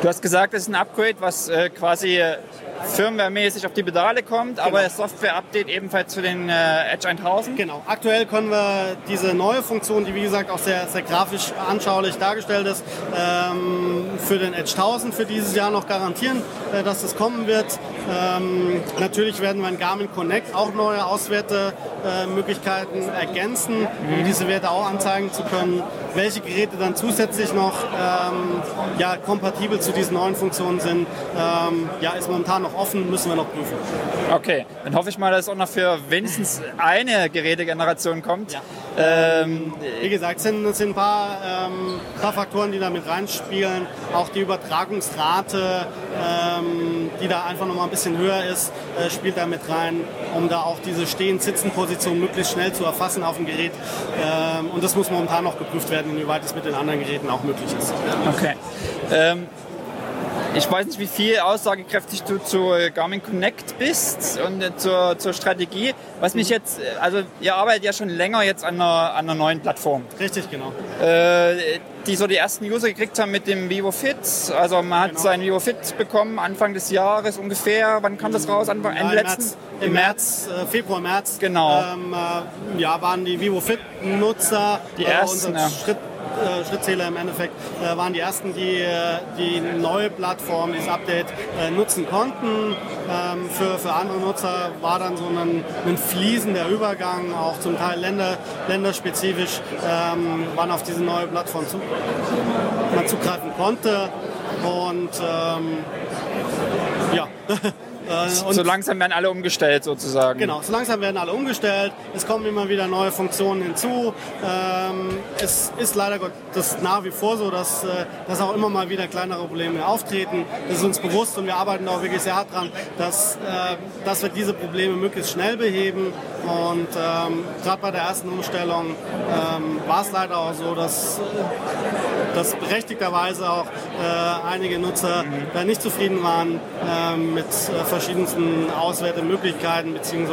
Du hast gesagt, das ist ein Upgrade, was äh, quasi äh, firmwaremäßig auf die Pedale kommt, aber Genau. das Software-Update ebenfalls für den äh, Edge 1000. Genau, aktuell können wir diese neue Funktion, die wie gesagt auch sehr, sehr grafisch anschaulich dargestellt ist, ähm, für den Edge 1000 für dieses Jahr noch garantieren, äh, dass es kommen wird. Ähm, natürlich werden wir in Garmin Connect auch neue Auswertemöglichkeiten ergänzen, um diese Werte auch anzeigen zu können. Welche Geräte dann zusätzlich noch ähm, ja, kompatibel zu diesen neuen Funktionen sind, ähm, ja, ist momentan noch offen, müssen wir noch prüfen. Okay, dann hoffe ich mal, dass es auch noch für wenigstens eine Gerätegeneration kommt. Ja. Ähm, Wie gesagt, es sind, sind ein paar, ähm, paar Faktoren, die da mit reinspielen. Auch die Übertragungsrate, ähm, die da einfach noch mal ein bisschen höher ist, äh, spielt da mit rein, um da auch diese Stehen-Sitzen-Position möglichst schnell zu erfassen auf dem Gerät. Ähm, und das muss momentan noch geprüft werden, inwieweit es mit den anderen Geräten auch möglich ist. Okay. Ich weiß nicht, wie viel aussagekräftig du zu Garmin Connect bist und zur, zur Strategie. Was mich jetzt, also ihr arbeitet ja schon länger jetzt an einer, an einer neuen Plattform. Richtig, genau. Äh, die so die ersten User gekriegt haben mit dem Vivo Fit. Also man hat genau. sein Vivo Fit bekommen Anfang des Jahres ungefähr. Wann kam das raus? Anfang, ja, im letzten? März, Im März, März äh, Februar, März. Genau. Ähm, äh, ja, waren die Vivo Fit Nutzer. Die ersten, ja. Schritt äh, Schrittzähler im Endeffekt, äh, waren die ersten, die äh, die neue Plattform, dieses Update nutzen konnten. Ähm, für, für andere Nutzer war dann so ein, ein fließender Übergang, auch zum Teil Länder, länderspezifisch, ähm, wann auf diese neue Plattform zu, man zugreifen konnte. Und ähm, ja. Äh, so langsam werden alle umgestellt sozusagen. Genau, so langsam werden alle umgestellt. Es kommen immer wieder neue Funktionen hinzu. Ähm, es ist leider Gottes nach wie vor so, dass, äh, dass auch immer mal wieder kleinere Probleme auftreten. Das ist uns bewusst und wir arbeiten auch wirklich sehr hart dran, dass, äh, dass wir diese Probleme möglichst schnell beheben. Und ähm, gerade bei der ersten Umstellung ähm, war es leider auch so, dass, dass berechtigterweise auch äh, einige Nutzer mhm. da nicht zufrieden waren äh, mit äh, verschiedensten Auswertemöglichkeiten bzw.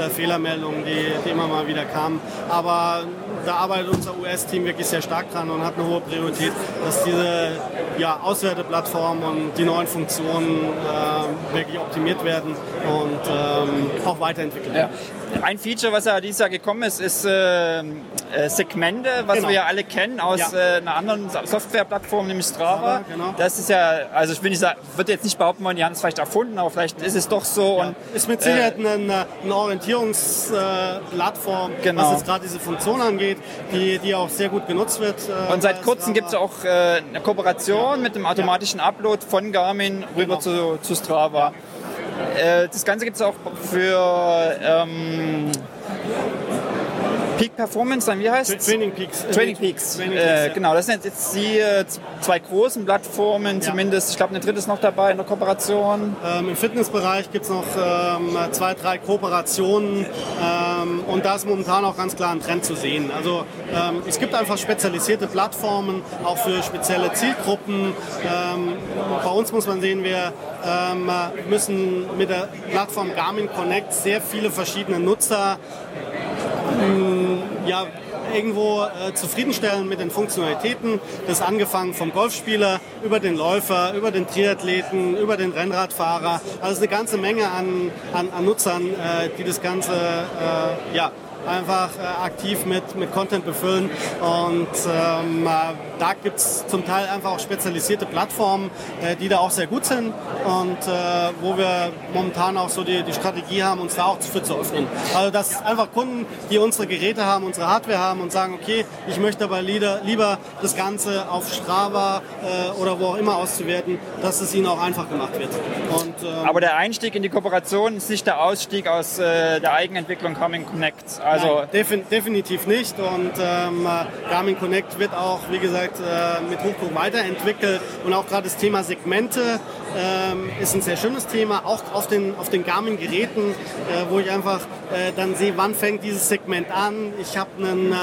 Äh, Fehlermeldungen, die, die, immer mal wieder kamen. Aber da arbeitet unser US-Team wirklich sehr stark dran und hat eine hohe Priorität, dass diese ja, Auswerteplattform und die neuen Funktionen äh, wirklich optimiert werden und ähm, auch weiterentwickelt werden. Ja. Ein Feature, was ja dieses Jahr gekommen ist, ist äh, äh, Segmente, was genau. wir ja alle kennen aus ja. äh, einer anderen Softwareplattform, nämlich Strava. Genau. Das ist ja, also ich will nicht sagen, würde jetzt nicht behaupten wollen, die haben es vielleicht erfunden, aber vielleicht ist es doch so. Ja. Und, ist mit Sicherheit äh, eine, eine Orientierungsplattform, genau. was jetzt gerade diese Funktion angeht, die, die auch sehr gut genutzt wird. Äh, und seit kurzem gibt es auch äh, eine Kooperation mit dem automatischen Upload von Garmin rüber genau. zu, zu Strava. Äh, das Ganze gibt es auch für ähm, Peak Performance, dann wie heißt es? Training Peaks. Training Peaks. Training Peaks äh, genau, das sind jetzt die äh, zwei großen Plattformen, ja. zumindest. Ich glaube, eine dritte ist noch dabei in der Kooperation. Ähm, Im Fitnessbereich gibt es noch ähm, zwei, drei Kooperationen ähm, und da ist momentan auch ganz klar ein Trend zu sehen. Also ähm, es gibt einfach spezialisierte Plattformen, auch für spezielle Zielgruppen. Ähm, bei uns muss man sehen, wir ähm, müssen mit der Plattform Garmin Connect sehr viele verschiedene Nutzer ja, irgendwo äh, zufriedenstellen mit den Funktionalitäten. Das angefangen vom Golfspieler über den Läufer, über den Triathleten, über den Rennradfahrer. Also eine ganze Menge an, an, an Nutzern, äh, die das Ganze äh, ja, einfach äh, aktiv mit, mit Content befüllen. Und ähm, äh, da gibt es zum Teil einfach auch spezialisierte Plattformen, äh, die da auch sehr gut sind und äh, wo wir momentan auch so die, die Strategie haben, uns da auch für zu öffnen. Also dass einfach Kunden, die unsere Geräte haben, unsere Hardware haben und sagen, okay, ich möchte aber lieber, lieber das Ganze auf Strava äh, oder wo auch immer auszuwerten, dass es ihnen auch einfach gemacht wird. Und, ähm, aber der Einstieg in die Kooperation ist nicht der Ausstieg aus äh, der Eigenentwicklung Coming Connect. Also Nein, defin definitiv nicht. Und ähm, Garmin Connect wird auch, wie gesagt, äh, mit Hochdruck weiterentwickelt. Und auch gerade das Thema Segmente ähm, ist ein sehr schönes Thema, auch auf den, auf den Garmin-Geräten, äh, wo ich einfach äh, dann sehe, wann fängt dieses Segment an. Ich habe einen, äh,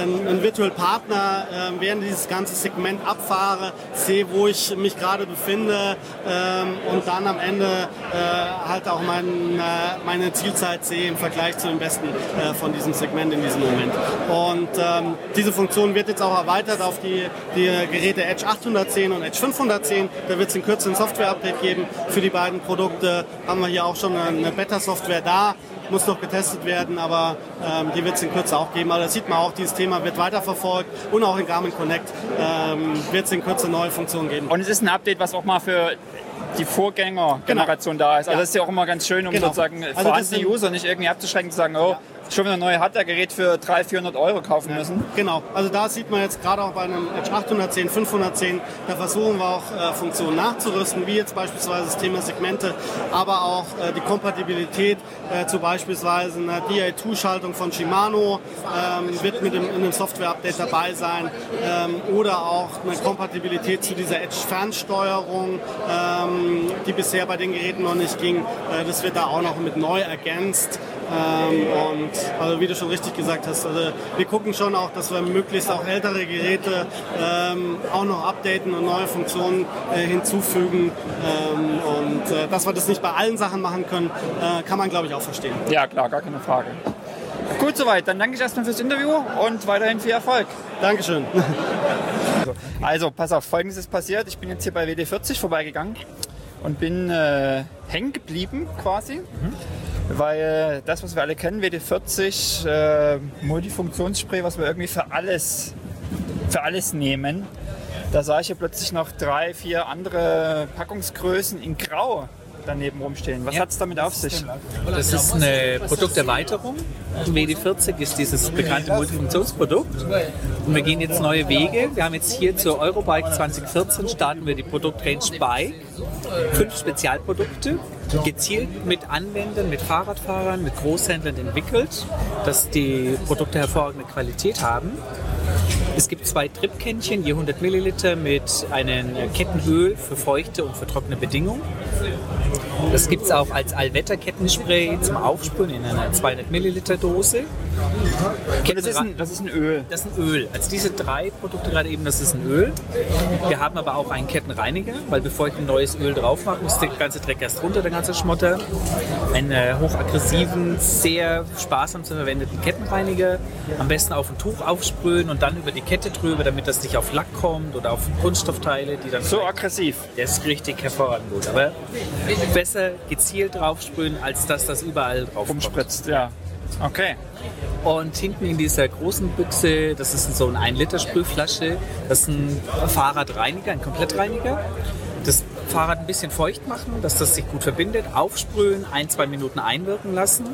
einen, einen Virtual Partner, äh, während dieses ganze Segment abfahre, sehe, wo ich mich gerade befinde ähm, und dann am Ende äh, halt auch mein, äh, meine Zielzeit sehe im Vergleich zu dem Besten von diesem Segment in diesem Moment. Und ähm, diese Funktion wird jetzt auch erweitert auf die, die Geräte Edge 810 und Edge 510. Da wird es in Kürze ein Software-Update geben für die beiden Produkte. Haben wir hier auch schon eine Beta-Software da muss noch getestet werden, aber ähm, die wird es in Kürze auch geben. Aber also da sieht man auch, dieses Thema wird weiterverfolgt und auch in Garmin Connect ähm, wird es in Kürze neue Funktionen geben. Und es ist ein Update, was auch mal für die Vorgängergeneration da ist. Also Ja. das ist ja auch immer ganz schön, um Genau. sozusagen Also das vorhandene sind- User nicht irgendwie abzuschrecken, zu sagen, oh, schon wieder ein neues Hardware-Gerät für 300, 400 Euro kaufen müssen. Genau, also da sieht man jetzt gerade auch bei einem Edge 810, 510, da versuchen wir auch äh, Funktionen nachzurüsten, wie jetzt beispielsweise das Thema Segmente, aber auch äh, die Kompatibilität äh, zu beispielsweise einer DI2-Schaltung von Shimano ähm, wird mit dem, in dem Software-Update dabei sein ähm, oder auch eine Kompatibilität zu dieser Edge-Fernsteuerung, ähm, die bisher bei den Geräten noch nicht ging. Äh, das wird da auch noch mit neu ergänzt. Ähm, und also wie du schon richtig gesagt hast, also wir gucken schon auch, dass wir möglichst auch ältere Geräte ähm, auch noch updaten und neue Funktionen äh, hinzufügen. Ähm, und äh, dass wir das nicht bei allen Sachen machen können, äh, kann man glaube ich auch verstehen. Ja, klar, gar keine Frage. Gut, soweit. Dann danke ich erstmal fürs Interview und weiterhin viel Erfolg. Dankeschön. Also, pass auf, folgendes ist passiert. Ich bin jetzt hier bei WD40 vorbeigegangen und bin äh, hängen geblieben quasi. Weil das, was wir alle kennen, WD40, äh, Multifunktionsspray, was wir irgendwie für alles, für alles nehmen. Da sah ich hier plötzlich noch drei, vier andere Packungsgrößen in Grau daneben rumstehen. Was Ja. hat es damit auf sich? Das ist eine Produkterweiterung. WD40 ist dieses bekannte Multifunktionsprodukt. Und wir gehen jetzt neue Wege. Wir haben jetzt hier zur Eurobike 2014 starten wir die Produktrange Bike. Fünf Spezialprodukte, gezielt mit Anwendern, mit Fahrradfahrern, mit Großhändlern entwickelt, dass die Produkte hervorragende Qualität haben. Es gibt zwei Tripkännchen, je 100 Milliliter mit einem Kettenöl für feuchte und für trockene Bedingungen. Das gibt es auch als Allwetter-Kettenspray zum Aufsprühen in einer 200 Milliliter Dose. Das ist, ein, das ist ein Öl. Das ist ein Öl. Also diese drei Produkte gerade eben, das ist ein Öl. Wir haben aber auch einen Kettenreiniger, weil bevor ich ein neues Öl drauf mache, muss der ganze Dreck erst runter, der ganze Schmotter. Einen äh, hochaggressiven, sehr sparsam zu verwendeten Kettenreiniger. Am besten auf ein Tuch aufsprühen und dann über die Kette drüber, damit das nicht auf Lack kommt oder auf Kunststoffteile, die dann So aggressiv. der ist richtig hervorragend gut. Aber besser gezielt draufsprühen, als dass das überall drauf kommt. Rumspritzt, ja. Okay. Und hinten in dieser großen Büchse, das ist so eine 1 Liter Sprühflasche, das ist ein Fahrradreiniger, ein Komplettreiniger. Fahrrad ein bisschen feucht machen, dass das sich gut verbindet, aufsprühen, ein, zwei Minuten einwirken lassen,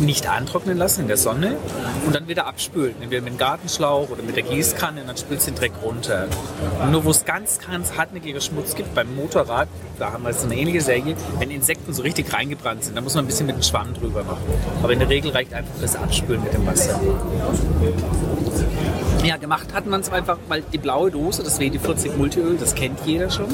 nicht antrocknen lassen in der Sonne und dann wieder abspülen. Entweder mit dem Gartenschlauch oder mit der Gießkanne, dann spült den Dreck runter. Und nur wo es ganz, ganz hartnäckiger Schmutz gibt, beim Motorrad, da haben wir jetzt eine ähnliche Serie, wenn Insekten so richtig reingebrannt sind, dann muss man ein bisschen mit dem Schwamm drüber machen. Aber in der Regel reicht einfach das Abspülen mit dem Wasser. Ja, gemacht hat man es einfach, weil die blaue Dose, das WD-40 Multiöl, das kennt jeder schon.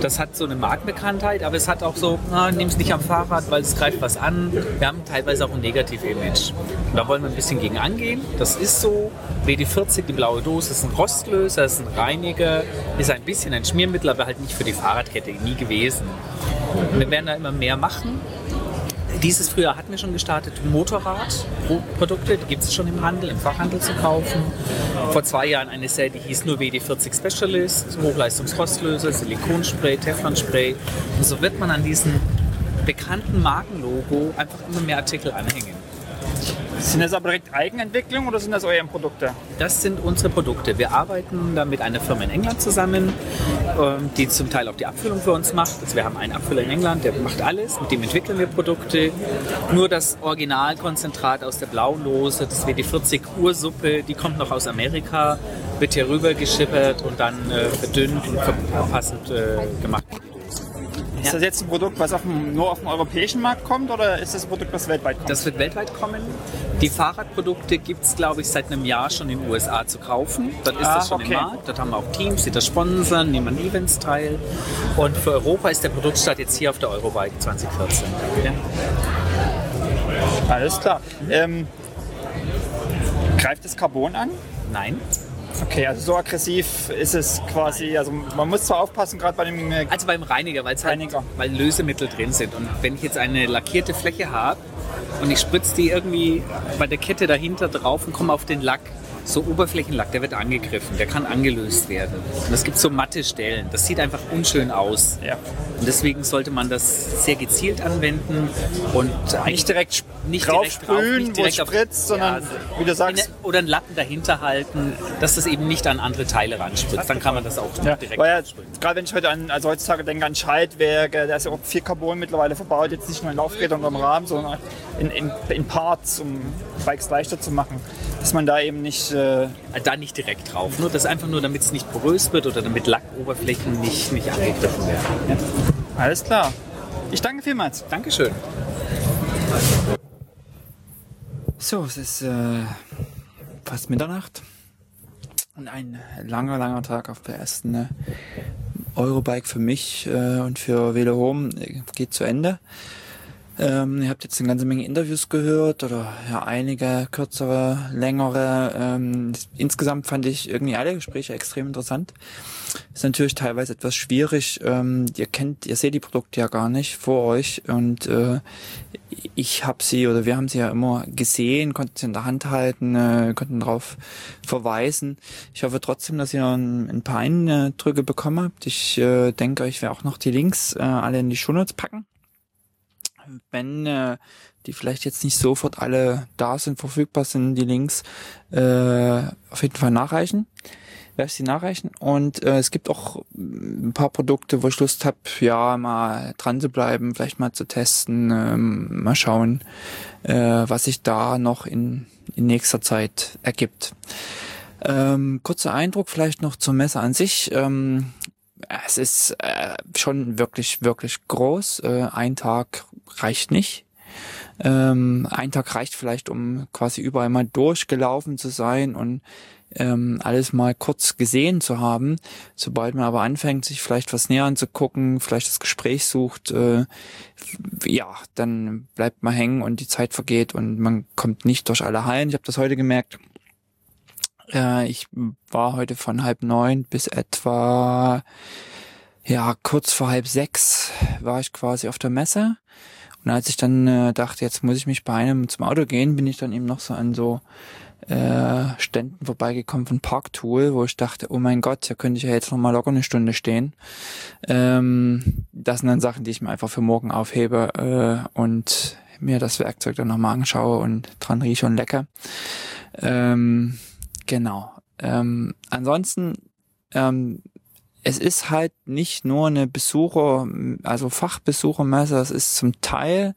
Das hat so eine Markenbekanntheit, aber es hat auch so, nimm es nicht am Fahrrad, weil es greift was an. Wir haben teilweise auch ein Negativ-Image. Da wollen wir ein bisschen gegen angehen. Das ist so. WD-40, die blaue Dose, ist ein Rostlöser, ist ein Reiniger, ist ein bisschen ein Schmiermittel, aber halt nicht für die Fahrradkette, nie gewesen. Wir werden da immer mehr machen. Dieses Frühjahr hatten wir schon gestartet, Motorradprodukte, die gibt es schon im Handel, im Fachhandel zu kaufen. Vor zwei Jahren eine Serie, die hieß nur WD40 Specialist, Hochleistungsrostlöser, Silikonspray, Teflonspray. Und so wird man an diesem bekannten Markenlogo einfach immer mehr Artikel anhängen. Sind das aber direkt Eigenentwicklung oder sind das OEM-Produkte? Das sind unsere Produkte. Wir arbeiten da mit einer Firma in England zusammen, ähm, die zum Teil auch die Abfüllung für uns macht. Also wir haben einen Abfüller in England, der macht alles, mit dem entwickeln wir Produkte. Nur das Originalkonzentrat aus der blauen Dose, das WD40 Ursuppe, die kommt noch aus Amerika, wird hier rüber geschippert und dann äh, verdünnt und passend äh, gemacht. Ist das jetzt ein Produkt, was auf dem, nur auf dem europäischen Markt kommt oder ist das ein Produkt, was weltweit kommt? Das wird weltweit kommen. Die Fahrradprodukte gibt es, glaube ich, seit einem Jahr schon in den USA zu kaufen. Dort ist Ah, das schon okay. im Markt. Dort haben wir auch Teams, die das sponsern, nehmen an Events teil. Und für Europa ist der Produktstart jetzt hier auf der Eurobike 2014. Ja. Alles klar. Ähm, greift das Carbon an? Nein. Okay, also so aggressiv ist es quasi. Also man muss zwar aufpassen, gerade bei dem äh, Also beim Reiniger, weil es halt, Reiniger. weil Lösemittel drin sind. Und wenn ich jetzt eine lackierte Fläche habe und ich spritze die irgendwie bei der Kette dahinter drauf und komme auf den Lack, so Oberflächenlack, der wird angegriffen, der kann angelöst werden. Und es gibt so matte Stellen. Das sieht einfach unschön aus. ja, Und deswegen sollte man das sehr gezielt anwenden und nicht eigentlich direkt nicht drauf direkt drauf, sprühen, nicht wo es spritzt, sondern Ja, wie du Eine, sagst, oder einen Lappen dahinter halten, dass das eben nicht an andere Teile ranspritzt. Dann kann man das auch Ja, direkt weil ja, gerade wenn ich heute an, also heutzutage denke an Schaltwerke, da ist ja auch viel Carbon mittlerweile verbaut, jetzt nicht nur in Laufrädern oder im Rahmen, sondern in, in, in Parts, um Bikes leichter zu machen. Dass man da eben nicht, äh, Da nicht direkt drauf. Nur das einfach nur, damit es nicht porös wird oder damit Lackoberflächen nicht, nicht angegriffen werden. alles klar. Ich danke vielmals. Dankeschön. So, es ist äh, fast Mitternacht und ein langer, langer Tag auf der ersten äh, Eurobike für mich äh, und für Velo Home äh, geht zu Ende. Ähm, ihr habt jetzt eine ganze Menge Interviews gehört oder ja einige kürzere, längere. Ähm, insgesamt fand ich irgendwie alle Gespräche extrem interessant. Ist natürlich teilweise etwas schwierig. Ähm, ihr kennt, ihr seht die Produkte ja gar nicht vor euch und äh, ich habe sie oder wir haben sie ja immer gesehen, konnten sie in der Hand halten, äh, konnten darauf verweisen. Ich hoffe trotzdem, dass ihr ein, ein paar Eindrücke bekommen habt. Ich äh, denke, ich werde auch noch die Links äh, alle in die Shownotes packen. Wenn äh, die vielleicht jetzt nicht sofort alle da sind, verfügbar sind, die Links äh, auf jeden Fall nachreichen werde ich sie nachreichen. Und äh, es gibt auch ein paar Produkte, wo ich Lust habe, ja, mal dran zu bleiben, vielleicht mal zu testen, ähm, mal schauen, äh, was sich da noch in, in nächster Zeit ergibt. Ähm, kurzer Eindruck vielleicht noch zur Messe an sich. Ähm, es ist äh, schon wirklich, wirklich groß. Äh, ein Tag reicht nicht. Ähm, ein Tag reicht vielleicht, um quasi überall mal durchgelaufen zu sein und ähm, alles mal kurz gesehen zu haben. Sobald man aber anfängt, sich vielleicht was näher anzugucken, vielleicht das Gespräch sucht, äh, ja, dann bleibt man hängen und die Zeit vergeht und man kommt nicht durch alle Hallen. Ich habe das heute gemerkt. Äh, ich war heute von halb neun bis etwa ja kurz vor halb sechs war ich quasi auf der Messe. Und als ich dann äh, dachte, jetzt muss ich mich bei einem zum Auto gehen, bin ich dann eben noch so an so äh, Ständen vorbeigekommen von Parktool, wo ich dachte, oh mein Gott, hier könnte ich ja jetzt noch mal locker eine Stunde stehen. Ähm, das sind dann Sachen, die ich mir einfach für morgen aufhebe äh, und mir das Werkzeug dann nochmal anschaue und dran rieche und lecke. Ähm, genau. Ähm, ansonsten ähm, es ist halt nicht nur eine Besucher, also Fachbesuchermesse, es ist zum Teil,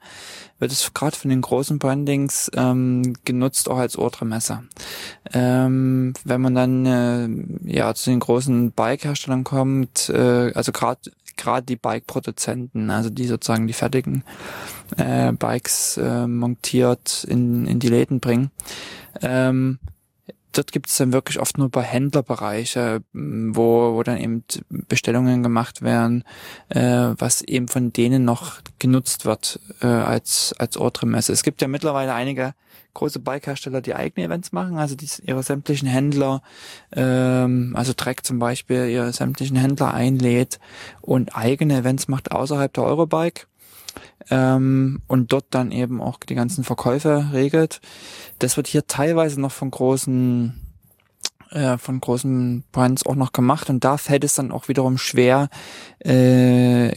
wird es gerade von den großen Brandings ähm, genutzt auch als Ortremesse. Ähm, wenn man dann äh, ja zu den großen Bike-Herstellern kommt, äh, also gerade gerade die Bike-Produzenten, also die sozusagen die fertigen äh, Bikes äh, montiert in, in die Läden bringen, ähm, dort gibt es dann wirklich oft nur bei Händlerbereiche, wo, wo dann eben Bestellungen gemacht werden, äh, was eben von denen noch genutzt wird äh, als, als Ortremesse. Es gibt ja mittlerweile einige große Bike-Hersteller, die eigene Events machen, also die ihre sämtlichen Händler, ähm, also Trek zum Beispiel, ihre sämtlichen Händler einlädt und eigene Events macht außerhalb der Eurobike ähm, und dort dann eben auch die ganzen Verkäufe regelt. Das wird hier teilweise noch von großen äh, von großen Brands auch noch gemacht und da fällt es dann auch wiederum schwer, äh,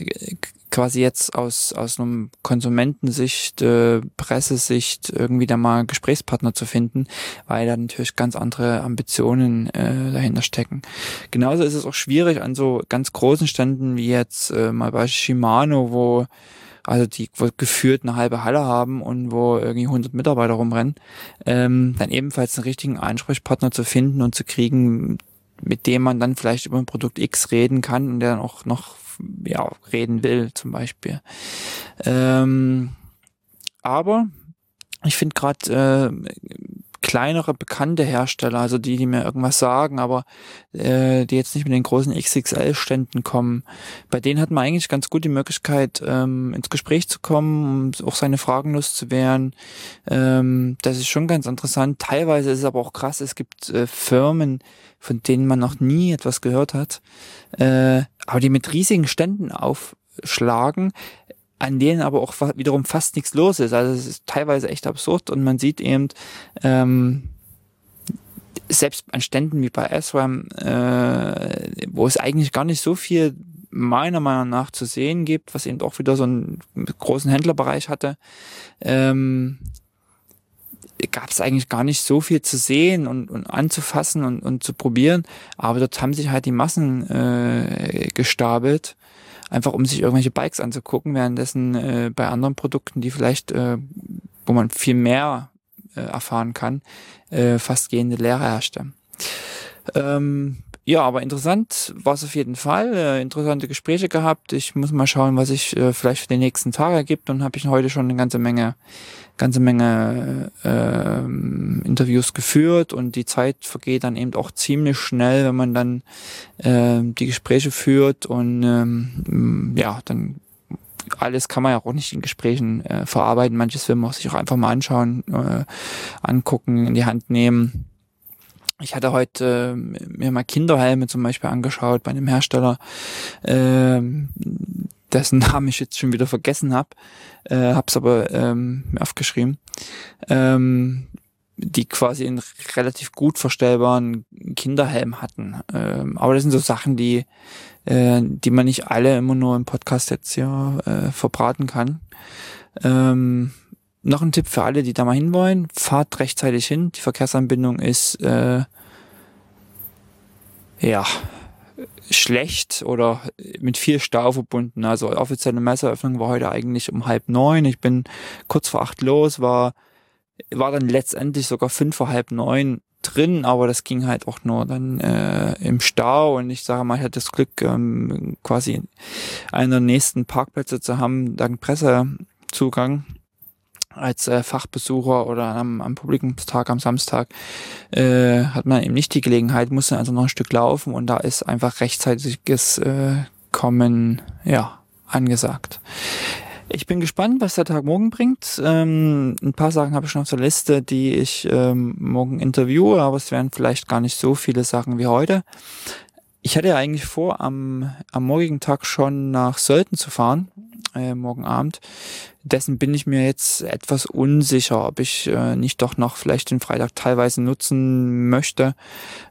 quasi jetzt aus, aus einem Konsumentensicht, äh, Pressesicht irgendwie da mal Gesprächspartner zu finden, weil da natürlich ganz andere Ambitionen äh, dahinter stecken. Genauso ist es auch schwierig an so ganz großen Ständen wie jetzt äh, mal bei Shimano, wo also die wo geführt eine halbe Halle haben und wo irgendwie 100 Mitarbeiter rumrennen, ähm, dann ebenfalls einen richtigen Ansprechpartner zu finden und zu kriegen, mit dem man dann vielleicht über ein Produkt X reden kann und der dann auch noch ja, reden will zum Beispiel. Ähm, aber ich finde gerade äh, kleinere bekannte Hersteller, also die, die mir irgendwas sagen, aber äh, die jetzt nicht mit den großen XXL-Ständen kommen, bei denen hat man eigentlich ganz gut die Möglichkeit, ähm, ins Gespräch zu kommen, um auch seine Fragen loszuwerden. Ähm, das ist schon ganz interessant. Teilweise ist es aber auch krass, es gibt äh, Firmen, von denen man noch nie etwas gehört hat, äh, aber die mit riesigen Ständen aufschlagen, an denen aber auch wiederum fast nichts los ist. Also es ist teilweise echt absurd und man sieht eben, ähm, selbst an Ständen wie bei SRAM, äh, wo es eigentlich gar nicht so viel meiner Meinung nach zu sehen gibt, was eben auch wieder so einen großen Händlerbereich hatte, ähm, gab es eigentlich gar nicht so viel zu sehen und, und anzufassen und, und zu probieren. Aber dort haben sich halt die Massen äh, gestapelt, einfach um sich irgendwelche Bikes anzugucken, währenddessen äh, bei anderen Produkten, die vielleicht, äh, wo man viel mehr äh, erfahren kann, äh, fast gehende Lehre herrschte. Ähm, ja, aber interessant war es auf jeden Fall. Äh, interessante Gespräche gehabt. Ich muss mal schauen, was sich äh, vielleicht für die nächsten Tage ergibt. Und habe ich heute schon eine ganze Menge, ganze Menge äh, Interviews geführt. Und die Zeit vergeht dann eben auch ziemlich schnell, wenn man dann äh, die Gespräche führt. Und ähm, ja, dann alles kann man ja auch nicht in Gesprächen äh, verarbeiten. Manches will man sich auch einfach mal anschauen, äh, angucken, in die Hand nehmen ich hatte heute äh, mir mal Kinderhelme zum Beispiel angeschaut bei einem Hersteller, äh, dessen Namen ich jetzt schon wieder vergessen habe, äh, hab's aber ähm, aufgeschrieben, ähm, die quasi einen relativ gut verstellbaren Kinderhelm hatten. Ähm, aber das sind so Sachen, die, äh, die man nicht alle immer nur im Podcast jetzt hier äh, verbraten kann. Ähm, noch ein Tipp für alle, die da mal hinwollen. Fahrt rechtzeitig hin. Die Verkehrsanbindung ist äh, ja schlecht oder mit viel Stau verbunden. Also offizielle Messeröffnung war heute eigentlich um halb neun. Ich bin kurz vor acht los, war, war dann letztendlich sogar fünf vor halb neun drin, aber das ging halt auch nur dann äh, im Stau und ich sage mal, ich hatte das Glück, ähm, quasi einen der nächsten Parkplätze zu haben, dank Pressezugang als äh, Fachbesucher oder am, am Publikumstag am Samstag äh, hat man eben nicht die Gelegenheit, musste also noch ein Stück laufen und da ist einfach rechtzeitiges äh, Kommen ja angesagt. Ich bin gespannt, was der Tag morgen bringt. Ähm, ein paar Sachen habe ich schon auf der Liste, die ich ähm, morgen interviewe, aber es werden vielleicht gar nicht so viele Sachen wie heute. Ich hatte ja eigentlich vor, am, am morgigen Tag schon nach Sölden zu fahren, äh, morgen Abend dessen bin ich mir jetzt etwas unsicher, ob ich äh, nicht doch noch vielleicht den Freitag teilweise nutzen möchte.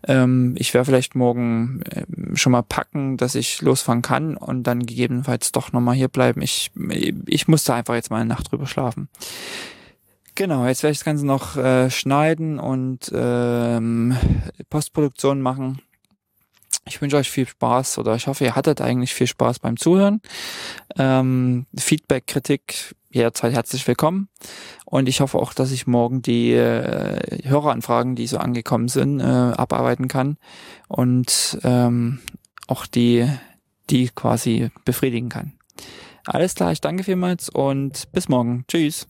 Ähm, ich werde vielleicht morgen äh, schon mal packen, dass ich losfahren kann und dann gegebenenfalls doch nochmal hier bleiben. Ich, ich musste einfach jetzt mal eine Nacht drüber schlafen. Genau, jetzt werde ich das Ganze noch äh, schneiden und ähm, Postproduktion machen. Ich wünsche euch viel Spaß oder ich hoffe, ihr hattet eigentlich viel Spaß beim Zuhören. Ähm, Feedback, Kritik, jederzeit herzlich willkommen. Und ich hoffe auch, dass ich morgen die äh, Höreranfragen, die so angekommen sind, äh, abarbeiten kann und ähm, auch die, die quasi befriedigen kann. Alles klar, ich danke vielmals und bis morgen. Tschüss.